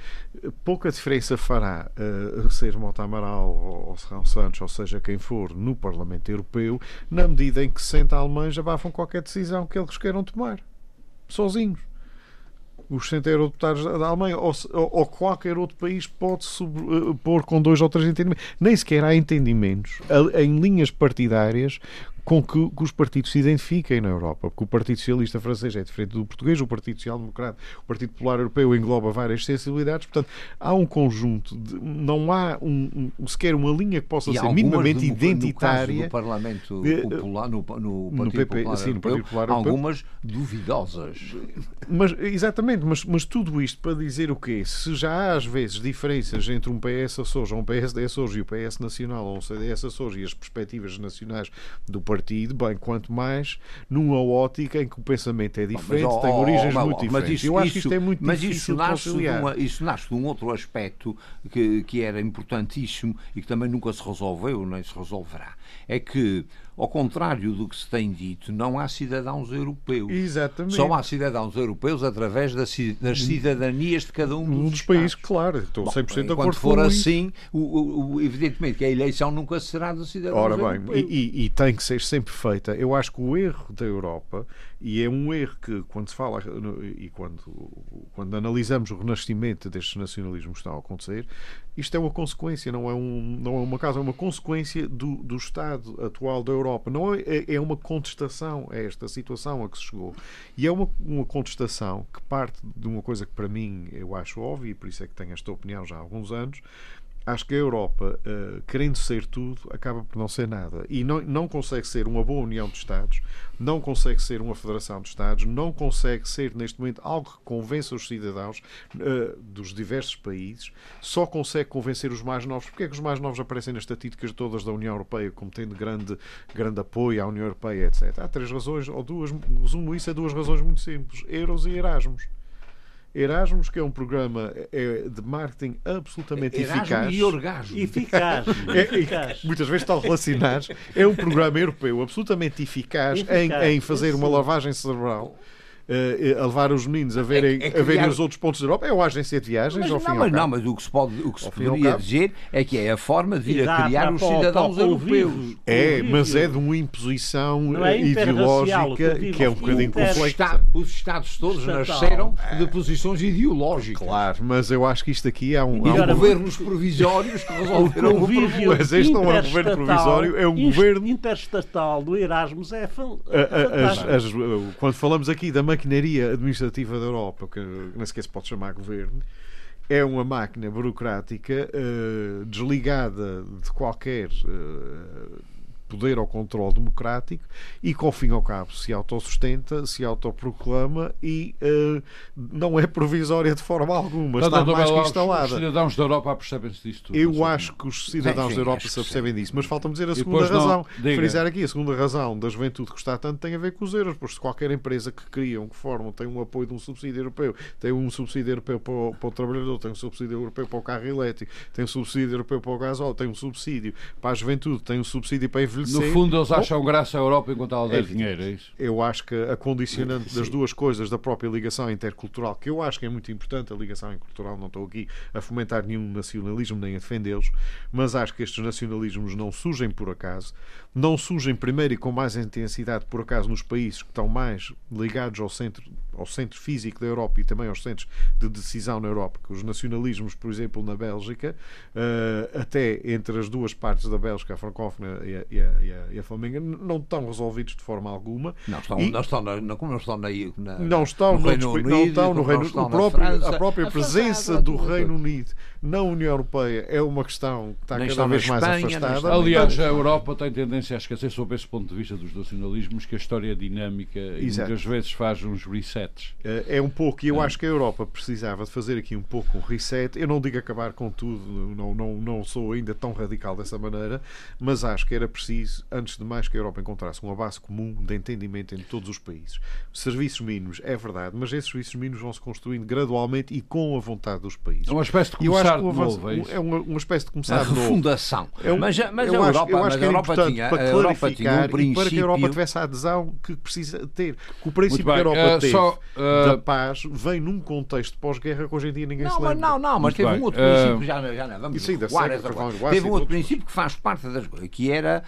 pouca diferença fará uh, ser Mota Amaral ou, Serrão Santos, ou seja, quem for, no Parlamento Europeu, na medida em que 60 alemães abafam qualquer decisão que eles queiram tomar, sozinhos os 60 eurodeputados da Alemanha ou, ou, qualquer outro país pode pôr com dois ou três entendimentos. Nem sequer há entendimentos em linhas partidárias com que, que, os partidos se identifiquem na Europa, porque o Partido Socialista francês é diferente do português, o Partido Social Democrata, o Partido Popular Europeu engloba várias sensibilidades, portanto, há um conjunto, de, não há um, um, sequer uma linha que possa e ser minimamente no, identitária. No Parlamento eh, Popular, no, no, no PP, Popular, sim, no Partido Popular Europeu, algumas duvidosas. Mas, exatamente, mas, mas tudo isto para dizer o quê? Se já há às vezes diferenças entre um PS Açores ou um PSD Açores e o PS Nacional ou um CDS Açores e as perspectivas nacionais do partido, bem, quanto mais numa ótica em que o pensamento é diferente, mas, oh, tem origens oh, muito diferentes. Isso, Eu acho isso, que isto é muito mas difícil isso nasce, de uma, isso nasce de um outro aspecto que, que era importantíssimo e que também nunca se resolveu, nem se resolverá. É que ao contrário do que se tem dito, não há cidadãos europeus. Exatamente. Só há cidadãos europeus através das cidadanias de cada um dos, um dos países, claro. Estou 100% Bom, de acordo for assim, o, o, evidentemente que a eleição nunca será dos cidadãos Ora bem, europeus. E, e, e tem que ser sempre feita. Eu acho que o erro da Europa, e é um erro que quando se fala e quando, quando analisamos o renascimento destes nacionalismos que estão a acontecer, isto é uma consequência, não é, um, não é uma causa, é uma consequência do, do estado atual da Europa. Não é, é, é uma contestação a esta situação a que se chegou. E é uma, uma contestação que parte de uma coisa que para mim eu acho óbvia, e por isso é que tenho esta opinião já há alguns anos, acho que a Europa, uh, querendo ser tudo, acaba por não ser nada. E não, não consegue ser uma boa união de Estados, não consegue ser uma federação de Estados, não consegue ser, neste momento, algo que convença os cidadãos uh, dos diversos países, só consegue convencer os mais novos. Porque é que os mais novos aparecem nas estatísticas todas da União Europeia como tendo grande, grande apoio à União Europeia, etc. Há três razões, ou duas, resumo isso a duas razões muito simples: Euros e Erasmus. Erasmus, que é um programa é, de marketing absolutamente Erasmus eficaz. E orgasmo. Eficaz. É, eficaz. muitas vezes estão relacionados. É um programa europeu absolutamente eficaz, eficaz. Em, em fazer uma lavagem cerebral a levar os meninos a verem, é, é a verem os outros pontos da Europa. É uma agência de viagens, mas, ao não, fim mas, não, mas o que se, pode, o que se poderia dizer é que é a forma de vir a criar os cidadãos europeus. É, mas é de uma imposição é ideológica que é um bocadinho complexa. Os Estados todos nasceram de posições ideológicas. Claro, mas eu acho que isto aqui é um. Há um governos provisórios que resolveram o problema. Mas este não é um governo provisório, é um governo. interestatal do Erasmus é. Quando falamos aqui da maquinaria administrativa da Europa, que nem sequer se pode chamar governo, é uma máquina burocrática uh, desligada de qualquer uh, poder ao controle democrático e que, ao fim e ao cabo, se autossustenta, se autoproclama e uh, não é provisória de forma alguma, está mais que instalada. Os cidadãos da Europa percebem-se disso tudo. Eu acho que os cidadãos sim, sim, da Europa se apercebem disso, mas falta-me dizer a segunda razão. Não, Frisar aqui, a segunda razão da juventude que está tanto tem a ver com os euros, porque se qualquer empresa que criam, que formam, tem um apoio de um subsídio europeu, tem um subsídio europeu para o, para o trabalhador, tem um subsídio europeu para o carro elétrico, tem um subsídio europeu para o gasóleo, tem um subsídio para a juventude, tem um subsídio para envelhecer. No fundo, eles acham graça à Europa enquanto ela der é, dinheiro, é isso? Eu acho que a condicionante das duas coisas, da própria ligação intercultural, que eu acho que é muito importante, a ligação intercultural, não estou aqui a fomentar nenhum nacionalismo nem a defendê-los, mas acho que estes nacionalismos não surgem por acaso, não surgem primeiro e com mais intensidade por acaso nos países que estão mais ligados ao centro, ao centro físico da Europa e também aos centros de decisão na Europa. Que os nacionalismos, por exemplo, na Bélgica, uh, até entre as duas partes da Bélgica, a francófona e a, e a, e a, e a flamenga, não estão resolvidos de forma alguma. Não estão, e, não estão, na, não, não estão na, na, não estão no, Reino Unido, não estão no Reino Unido. A própria a presença do Reino Unido na União Europeia é uma questão que está Nem cada vez mais Espanha, afastada. Aliás, a Europa tem tendência a esquecer, sob esse ponto de vista dos nacionalismos, que a história é dinâmica Exato. e muitas vezes faz uns resets. Eh, é um pouco, e eu é. acho que a Europa precisava de fazer aqui um pouco um reset. Eu não digo acabar com tudo, não, não, não sou ainda tão radical dessa maneira, mas acho que era preciso, antes de mais, que a Europa encontrasse uma base comum de entendimento entre todos os países. Serviços mínimos, é verdade, mas esses serviços mínimos vão se construindo gradualmente e com a vontade dos países. É uma espécie de começar de novo, é, é uma, uma espécie de começar de novo. Refundação. É um, mas, mas eu a Europa, acho, eu acho que é Europa tinha, para clarificar um para que a Europa tivesse a adesão que precisa ter. Que o princípio que a Europa uh, teve só, uh... da paz vem num contexto pós-guerra que hoje em dia ninguém não, se lembra. Mas não, não, mas Muito teve bem. um outro princípio, uh... já, já não, vamos sim, recuar essa. Teve um outro princípio que faz parte das coisas, que era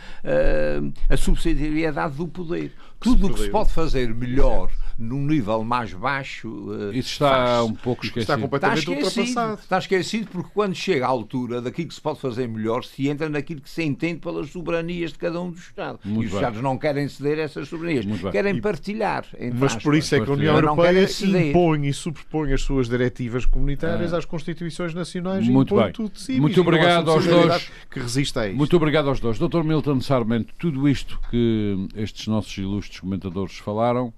a subsidiariedade do poder. Tudo o que se pode fazer melhor num nível mais baixo. Uh, Isso está faz. um pouco esquecido. Está completamente está esquecido, ultrapassado. Está esquecido porque quando chega à altura daquilo que se pode fazer melhor, se entra naquilo que se entende pelas soberanias de cada um dos Estados. Muito e os Estados não querem ceder essas soberanias, querem partilhar. Mas por isso é que a União Europeia impõe e superpõe as suas diretivas comunitárias ah. às constituições nacionais Muito e impõe bem. tudo de si. Muito obrigado aos dois. Que resiste a isto. Muito obrigado aos dois. Dr. Milton Sarmento, tudo isto que estes nossos ilustres comentadores falaram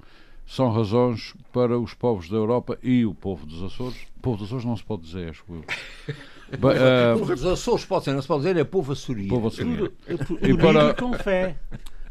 são razões para os povos da Europa e o povo dos Açores. O povo dos Açores não se pode dizer, acho eu. uh, o povo dos Açores pode ser, não se pode dizer, é povo açoriano. Povo açoriano. E para, com fé.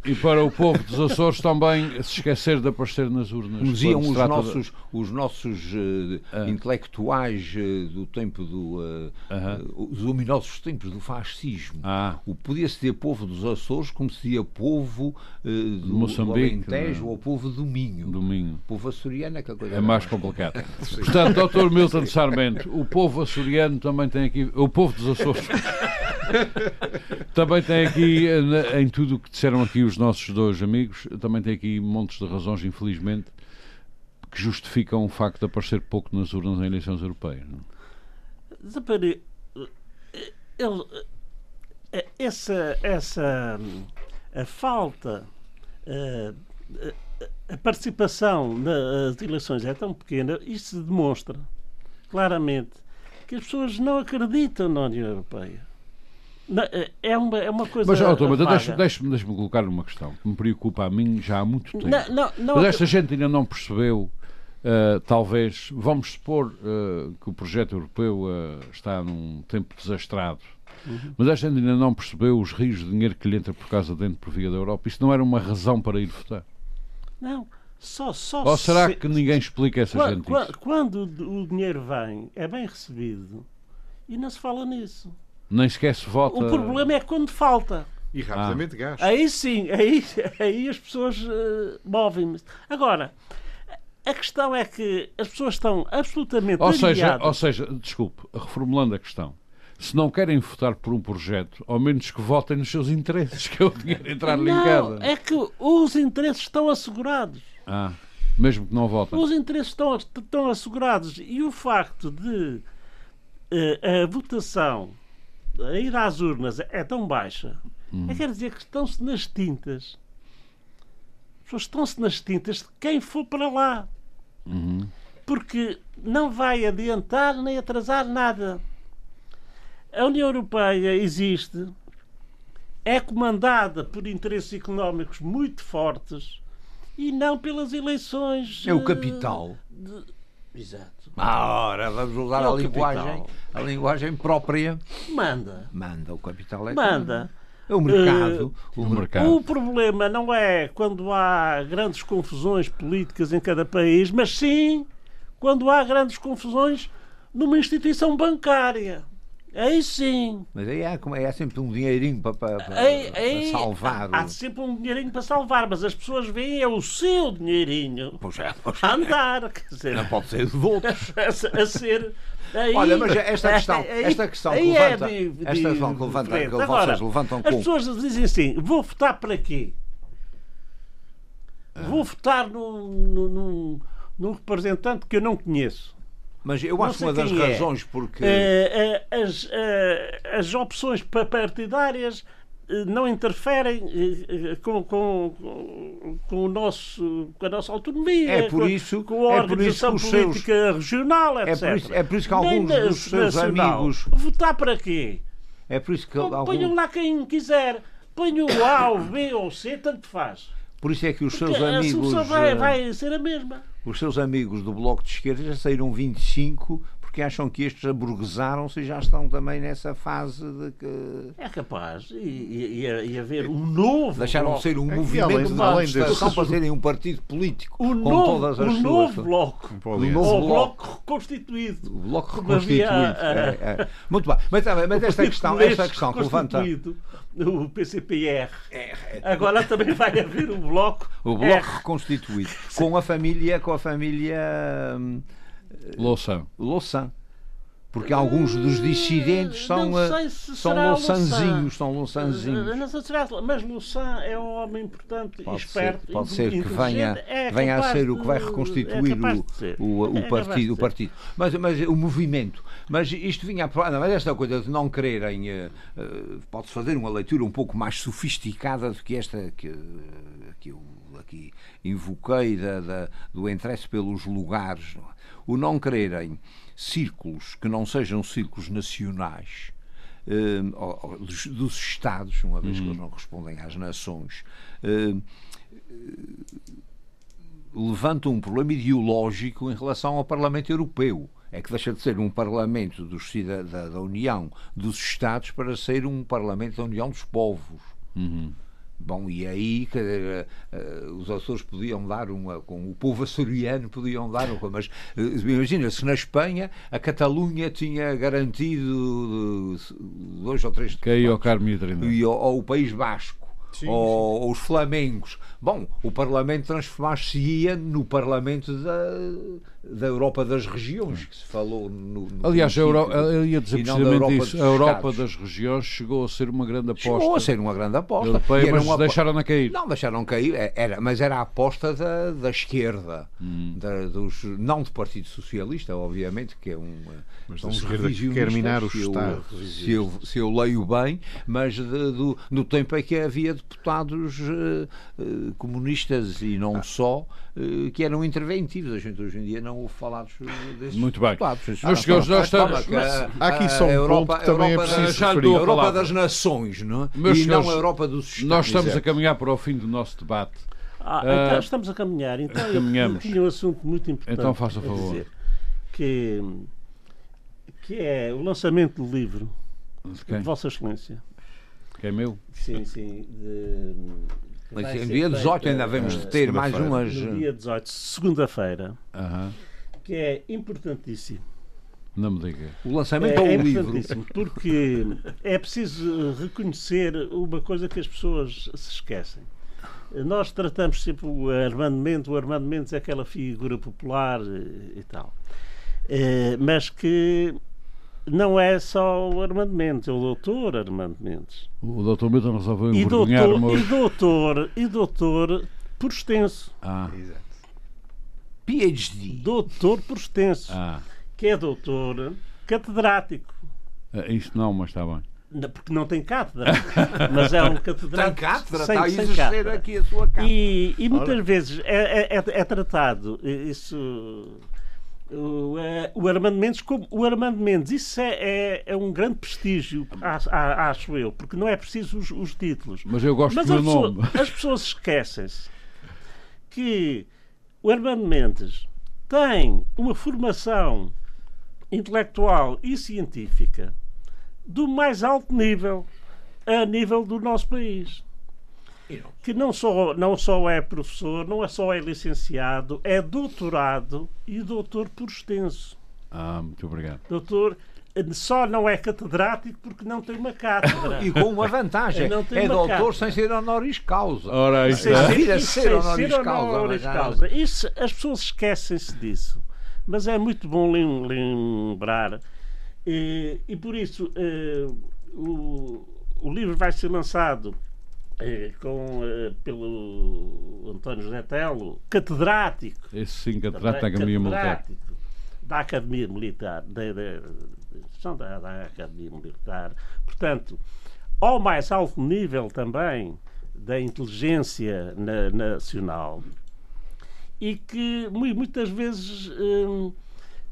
E para o povo dos Açores também se esquecer de aparecer nas urnas. Nos iam os nossos, de... os nossos uh, ah. intelectuais uh, do tempo do. Uh, -huh. os luminosos tempos do fascismo. Ah. O Podia-se dizer povo dos Açores como se dizia povo do, Moçambique, do Alentejo ou povo do Minho. Do Minho. O povo açoriano é que a coisa É mais complicado. Portanto, Dr. Milton Sarmento, o povo açoriano também tem aqui. O povo dos Açores. também tem aqui, em tudo o que disseram aqui os nossos dois amigos, também tem aqui montes de razões, infelizmente, que justificam o facto de aparecer pouco nas urnas em eleições europeias. Não? Ele, essa, essa a falta, a, a participação nas eleições é tão pequena, isso demonstra claramente que as pessoas não acreditam na União Europeia. Não, é, é uma, é uma coisa. Mas, autor, deixa-me deixa deixa colocar uma questão que me preocupa a mim já há muito tempo. Não, não, não, mas esta gente ainda não percebeu. Uh, talvez, vamos supor uh, que o projeto europeu uh, está num tempo desastrado, uhum. mas esta gente ainda não percebeu os rios de dinheiro que lhe entra por causa dentro por via da Europa. Isso não era uma razão para ir votar? Não. Só, só Ou será se... que ninguém explica essa quando, gente quando, quando o dinheiro vem, é bem recebido e não se fala nisso. Nem sequer se vota. O problema é quando falta. E rapidamente ah. gasta. Aí sim, aí, aí as pessoas uh, movem-se. Agora, a questão é que as pessoas estão absolutamente ou seja, ou seja, desculpe, reformulando a questão. Se não querem votar por um projeto, ao menos que votem nos seus interesses, que é o dinheiro entrar não, ligado. É que os interesses estão assegurados. Ah, mesmo que não votem. Os interesses estão, estão assegurados. E o facto de uh, a votação a ir às urnas é tão baixa, é quer dizer que estão-se nas tintas. As pessoas estão-se nas tintas de quem for para lá. Uhum. Porque não vai adiantar nem atrasar nada. A União Europeia existe é comandada por interesses económicos muito fortes e não pelas eleições. É o eh, capital. de- Exato. Ah, ora, vamos usar É a linguagem, a linguagem própria. Manda. Manda, o capital é Manda. É o mercado. o O mer- mercado. O problema não é quando há grandes confusões políticas em cada país, mas sim quando há grandes confusões numa instituição bancária. Aí sim. Mas aí há, é, sempre um dinheirinho para, para, Aí, para aí salvar. há, sempre um dinheirinho para salvar, mas as pessoas veem é o seu dinheirinho Pois é, pois a andar. Quer dizer, não pode ser de outros. a, a ser. Aí, Olha, mas esta questão- esta questão que é levanta- de- de- esta questão que levanta- que vocês Agora, levantam As com- pessoas dizem assim: vou votar para quê? Ah. Vou votar num, num, num- num representante que eu não conheço. Mas eu acho uma das é. razões porque. Eh, eh, as, eh, as opções pa- partidárias não interferem com, com, com- com o nosso, com a nossa autonomia, É por com, isso- com a é por isso organização que os seus- política regional, etc. por isso- é por isso que Nem alguns na- dos seus nacional. amigos- Votar para quê? É por isso que Ponham algum, lá quem quiser. Ponham o A, o B ou o C, tanto faz. por isso é que os seus Porque a amigos. solução vai, vai ser a mesma. Os seus amigos do Bloco de Esquerda já saíram 25 porque acham que estes aburguesaram-se e já estão também nessa fase de que. É capaz. E, e, e, a- haver um novo. Deixaram de ser um É, movimento além- de além para serem um partido político o com novo, todas as o suas. novo bloco. O novo Ou bloco. bloco reconstituído. O bloco reconstituído. havia, é, ah, é. Muito bem. Mas, tá bem, mas esta questão, esta questão que levanta. O PCPR. Agora também vai haver o bloco. O bloco R. reconstituído. Com a família, com a família hum, Louçã. Louçã. Porque alguns dos dissidentes são, ah, sei se são será louçanzinhos, Louçã. são louçanzinhos. Não sei se será, mas Louçã é um homem importante e Pode esperto. ser, pode ser que venha, É venha a ser o que vai reconstituir é o, o, o É partido, o partido. Mas, mas o movimento. Mas isto vinha a não, mas esta coisa de não quererem, eh, eh, pode-se fazer uma leitura um pouco mais sofisticada do que esta que, eh, que eu aqui invoquei da, da- do interesse pelos lugares. não é? O não quererem círculos que não sejam círculos nacionais. ou dos, dos Estados, uma vez que eles não respondem às nações, eh, levanta um problema ideológico em relação ao Parlamento Europeu. É que deixa de ser um Parlamento dos, da, da União dos Estados para ser um Parlamento da União dos Povos. Bom, e aí quer dizer, eh, os Açores podiam dar uma. com o povo açoriano podiam dar uma. Mas eh, imagina, se na Espanha a Catalunha tinha garantido eh, dois ou três Que aí ao deputados Carmo e ou, o País Basco, Sim, ou, ou os Flamengos. Bom, o Parlamento transformar-se-ia no Parlamento da, da Europa das regiões, que se falou no. no Aliás, a Euro... eu ia dizer precisamente Europa isso. A Europa Estados. das regiões chegou a ser uma grande aposta. Chegou a ser uma grande aposta. europeia, E mas uma deixaram-na cair. Não, deixaram cair, é- era, mas era a aposta da, da esquerda, Hum. da- dos, não do Partido Socialista, obviamente, que é um. Mas são da esquerda que quer minar o se eu- Estado. Se eu, se eu leio bem, mas de- do, no tempo em que havia deputados eh, eh, comunistas e não só, eh, que eram interventivos. A gente hoje em dia não ouve falar desses Muito bem. Meus senhores, nós estamos- Há aqui só um Europa, ponto que também é preciso a Europa das nações, não é? Meus e não a Europa dos Estados. Nós estamos a caminhar para o fim do nosso debate. Ah, Ah, então estamos a caminhar. Então caminhamos. eu tinha um assunto muito importante. Então faça a favor. dizer, que, que é o lançamento do livro De Vossa Excelência. Que é meu? Sim, sim. de- Mas dia 18 feita, ainda eh, ter mais umas. No dia 18, segunda-feira, Aham. que é importantíssimo. Não me diga. O lançamento É, ou é o livro? importantíssimo, porque é preciso reconhecer uma coisa que as pessoas se esquecem. Nós tratamos sempre o Armando Mendes, o Armando Mendes é aquela figura popular eh, e tal. Eh, Mas que não é só o Armando Mendes, é o doutor Armando Mendes. O doutor Milton resolveu E envergonhar-me doutor, e hoje. doutor, e doutor por extenso. Ah, PhD. Doutor por extenso. ah. Que é doutor catedrático. Ah, Isto não, mas está bem. Não, Porque não tem cátedra, mas é um catedrático. Tem cátedra, sem- está a sem exercer cátedra. aqui a sua cátedra. E, e muitas vezes é, é- é- é tratado isso o, eh, o Armando Mendes como o Armando Mendes. Isso é, é, é um grande prestígio, acho eu, porque não é preciso os, os títulos. Mas eu gosto Mas do meu pessoa, nome. as pessoas esquecem-se que o Armando Mendes tem uma formação intelectual e científica do mais alto nível a nível do nosso país. Que não só, não só é professor, não é só é licenciado, é doutorado e doutor por extenso. Ah, muito obrigado. Doutor só não é catedrático porque não tem uma cátedra. E com uma vantagem. Não tem É uma doutor cátedra. sem ser honoris causa. Ora, aí Sem. Sem- isso, ser sem honoris ser causa, honoris mas- causa. Isso, as pessoas esquecem-se disso. Mas é muito bom lem- lembrar. E, e por isso eh, o, o livro vai ser lançado eh, com, eh, pelo António José Telo, catedrático Esse sim, trata da Academia Militar. catedrático Da Academia Militar. Da, da, da, Academia Militar. Portanto, ao mais alto nível também da inteligência na- nacional e que mu- muitas vezes hum,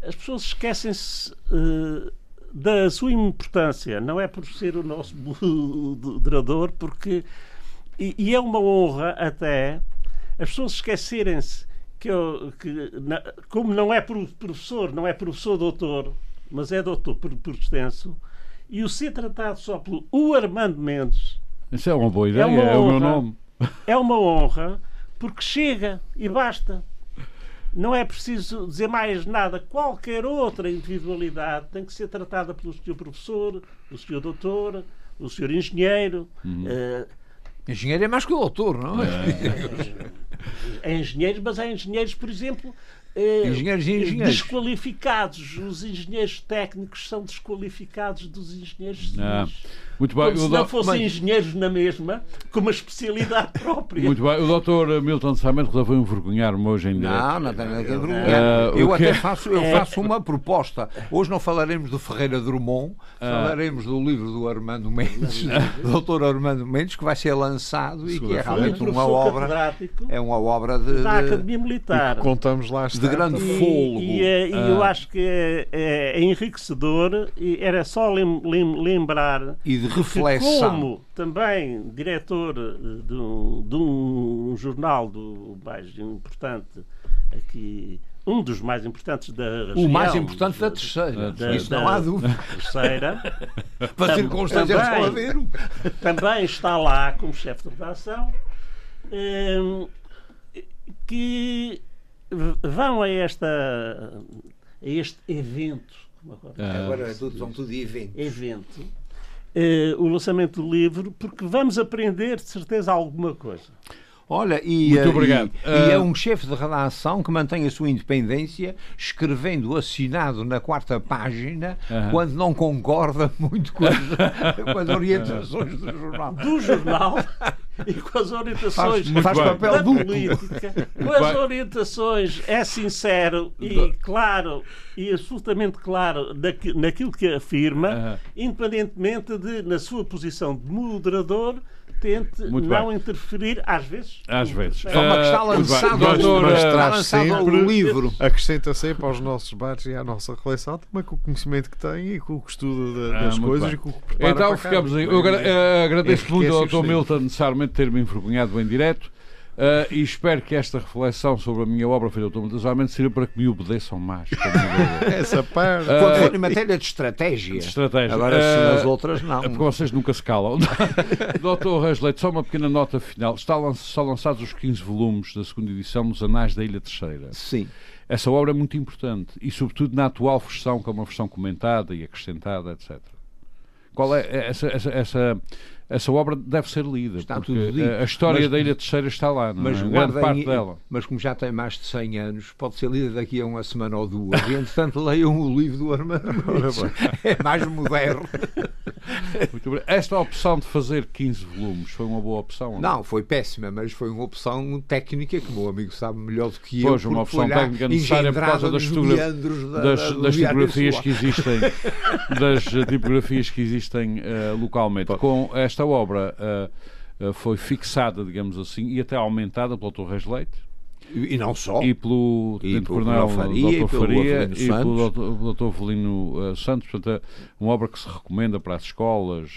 as pessoas esquecem-se eh, da sua importância. Não é por ser o nosso moderador, porque. E, e é uma honra até as pessoas esquecerem-se que, eu- que na- como não é pro- professor, não é professor doutor, mas é doutor por, por extenso, e o ser tratado só pelo o Armando Mendes Isso é uma boa ideia, uma é, o meu honra. nome. é uma honra porque chega e basta. Não é preciso dizer mais nada. Qualquer outra individualidade tem que ser tratada pelo senhor professor, o senhor doutor, o senhor engenheiro. eh, Engenheiro é mais que o doutor, não é? é engenheiros, mas há engenheiros, por exemplo, eh, Engenheiros e engenheiros. desqualificados. Os engenheiros técnicos são desqualificados dos engenheiros civis. Muito bem. Como se não do- fossem mas- engenheiros na mesma, com uma especialidade própria. Muito bem. O doutor Milton Samento resolveu envergonhar-me hoje em direto. Não, não tem nada a ver com Ah, Eu o que até é- faço, eu faço uma proposta. Hoje não falaremos do Ferreira Drummond, falaremos do livro do Armando Mendes, doutor Armando Mendes, que vai ser lançado e que é realmente uma obra, é uma obra de, da de- Academia Militar. Contamos lá de grande fôlego. e, é- e eu acho que é, é- é enriquecedor e era só lem- lem- lembrar e de que reflexão. como também diretor eh, de um, de um jornal do mais importante aqui, um dos mais importantes da região. O mais importante da terceira. da- Isso da- não há dúvida. terceira. Para circunstâncias também. haver um. também está lá como chefe de redação, hum, que vão a, esta, a este evento, como agora Ah, Agora é tudo, são tudo eventos. evento, eh, o lançamento do livro, porque vamos aprender de certeza alguma coisa. Olha, e, Muito eh, obrigado. e- e é Ah, um chefe de redação que mantém a sua independência, escrevendo assinado na quarta página, Aham. quando não concorda muito com as, com as orientações do jornal. Do jornal e com as orientações Faz, faz papel da duplo. política, com as orientações, é sincero e claro, e absolutamente claro naqui- naquilo que afirma, Aham. independentemente de, na sua posição de moderador, tente Muito não bem. interferir, às vezes. Às vezes. Só uma que está Ah, muito bem. lançado, mas traz sempre- o livro. Acrescenta sempre aos nossos debates e à nossa reflexão também com o conhecimento que tem e com o que estuda Ah, das coisas bem. e com o que prepara Então para ficamos cá. aí. Eu agra- eh, agradeço muito ao Dr. Milton necessariamente ter-me envergonhado em direto eh, e espero que esta reflexão sobre a minha obra feita Samento sirva para que me obedeçam mais. Essa parte. Quando for em matéria de estratégia. De estratégia. Agora, se Eh, nas outras, não. É porque vocês nunca se calam. Doutor Reis Leite, só uma pequena nota final. Está lan- são lançados os 15 volumes da segunda edição nos Anais da Ilha Terceira. Sim. Essa obra é muito importante e, sobretudo, na atual versão, que é uma versão comentada e acrescentada, etc. Qual é essa, essa, essa, essa obra deve ser lida, Está tudo dito. a- história Mas- da Ilha Terceira está lá, não Mas, é? grande parte dela. mas como já tem mais de 100 anos, pode ser lida daqui a uma semana ou duas. E, entretanto, leiam o livro do Armando. É mais moderno. Esta opção de fazer 15 volumes foi uma boa opção? ou Não, foi péssima, mas foi uma opção técnica que o meu amigo sabe melhor do que eu. Pois, uma opção técnica necessária por causa das, da- das, das diário tipografias que existem das eh, tipografias que existem eh, localmente. Com esta obra eh, eh, foi fixada, digamos assim, e até aumentada pelo Dr. Reis Leite. E não só. E pelo Coronel Faria, Dr. Faria e pelo. Dr. Avelino eh, Santos. Portanto, é uma obra que se recomenda para as escolas,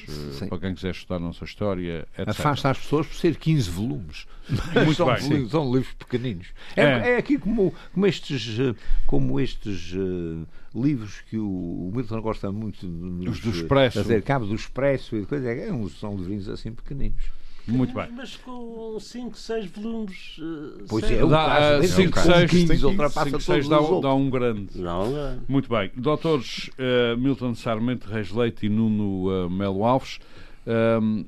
para quem quiser estudar a nossa história, etc. Afasta as pessoas por ser 15 volumes. Muito são, bem, livros, são livros pequeninos. É, É. é aqui como, como estes, como estes eh, livros que o, o Milton gosta muito de nos, Os do eh, Expresso. fazer cabo do Expresso e coisa. É, uns- são livrinhos assim pequeninos. Muito bem. Mas com 5, 6 volumes. eh, Pois é, o Dá caso dele, 5, o caso 6, de 15 ultrapassa todos os dá, um- outros. dá um grande. Não, é. Muito bem. Doutores eh, Milton Sarmento Reis Leite e Nuno eh, Melo Alves,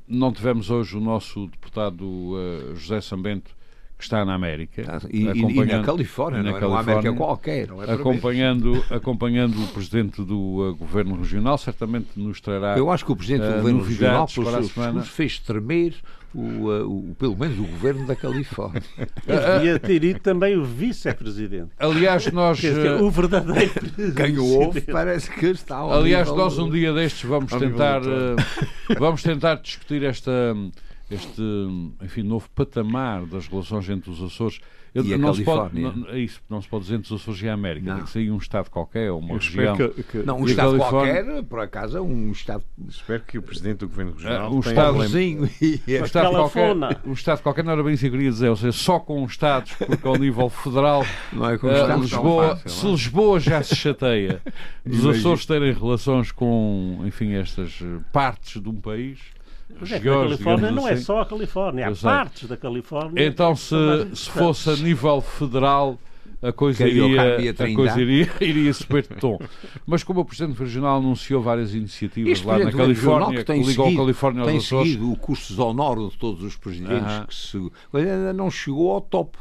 não tivemos hoje o nosso deputado eh, José Sambento, que está na América. Ah, E, e- na Califórnia, na não é numa América Califórnia. qualquer. Não é acompanhando, acompanhando o presidente do eh, governo regional, certamente nos trará. Eu acho que o Presidente eh, do Governo Regional, a seus semana. fez tremer o, eh, o- pelo menos o Governo da Califórnia. Devia ter ido também o vice-presidente. Aliás, nós. Dizer, eh, o verdadeiro. Quem o ouve parece que está ao Aliás, nível- nós um dia destes vamos tentar, eh, vamos tentar discutir esta, este enfim, novo patamar das relações entre os Açores. Eu- E a não se pode, Califórnia. não, é isso, não se pode dizer entre os Açores e a América. Não. Tem que sair um Estado qualquer, ou uma Eu região. que, que- Não, um E a Estado Califórnia- qualquer, por acaso, é um Estado espero que o Presidente do Governo Regional Ah, um Estado- vizinho e Um Estado, qualquer, um Estado qualquer não era bem isso que eu queria dizer, ou seja, só com Estados, porque ao nível federal não é com eh, Estados tão Lisboa, fácil, se não é? Lisboa já se chateia dos. Açores terem relações com, enfim, estas eh, partes de um país, Mas é que a Califórnia não é assim. só a Califórnia, há Eu sei. partes da Califórnia. Então, se, se fosse a nível federal, a coisa, iria, a coisa iria, iria subir de tom. Mas como o Presidente Regional anunciou várias iniciativas Este lá na Califórnia, que tem que ligam a seguido- Califórnia tem aos Açores, seguido o curso honor de todos os presidentes Aham. que se... Ainda não chegou ao topo.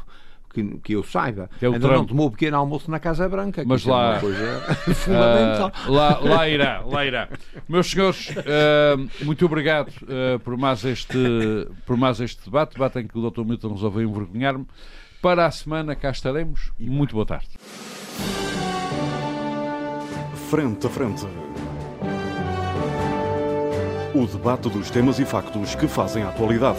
Que, que eu saiba, é o ainda não Trump. tomou o pequeno almoço na Casa Branca. que Mas é lá- uma coisa fundamental. Ah, lá, lá irá, lá irá. Meus senhores, ah, muito obrigado ah, por, mais este, por mais este debate, debate em que o Dr. Milton resolveu envergonhar-me. Para a semana cá estaremos. Muito boa tarde. Frente a frente. O debate dos temas e factos que fazem a atualidade.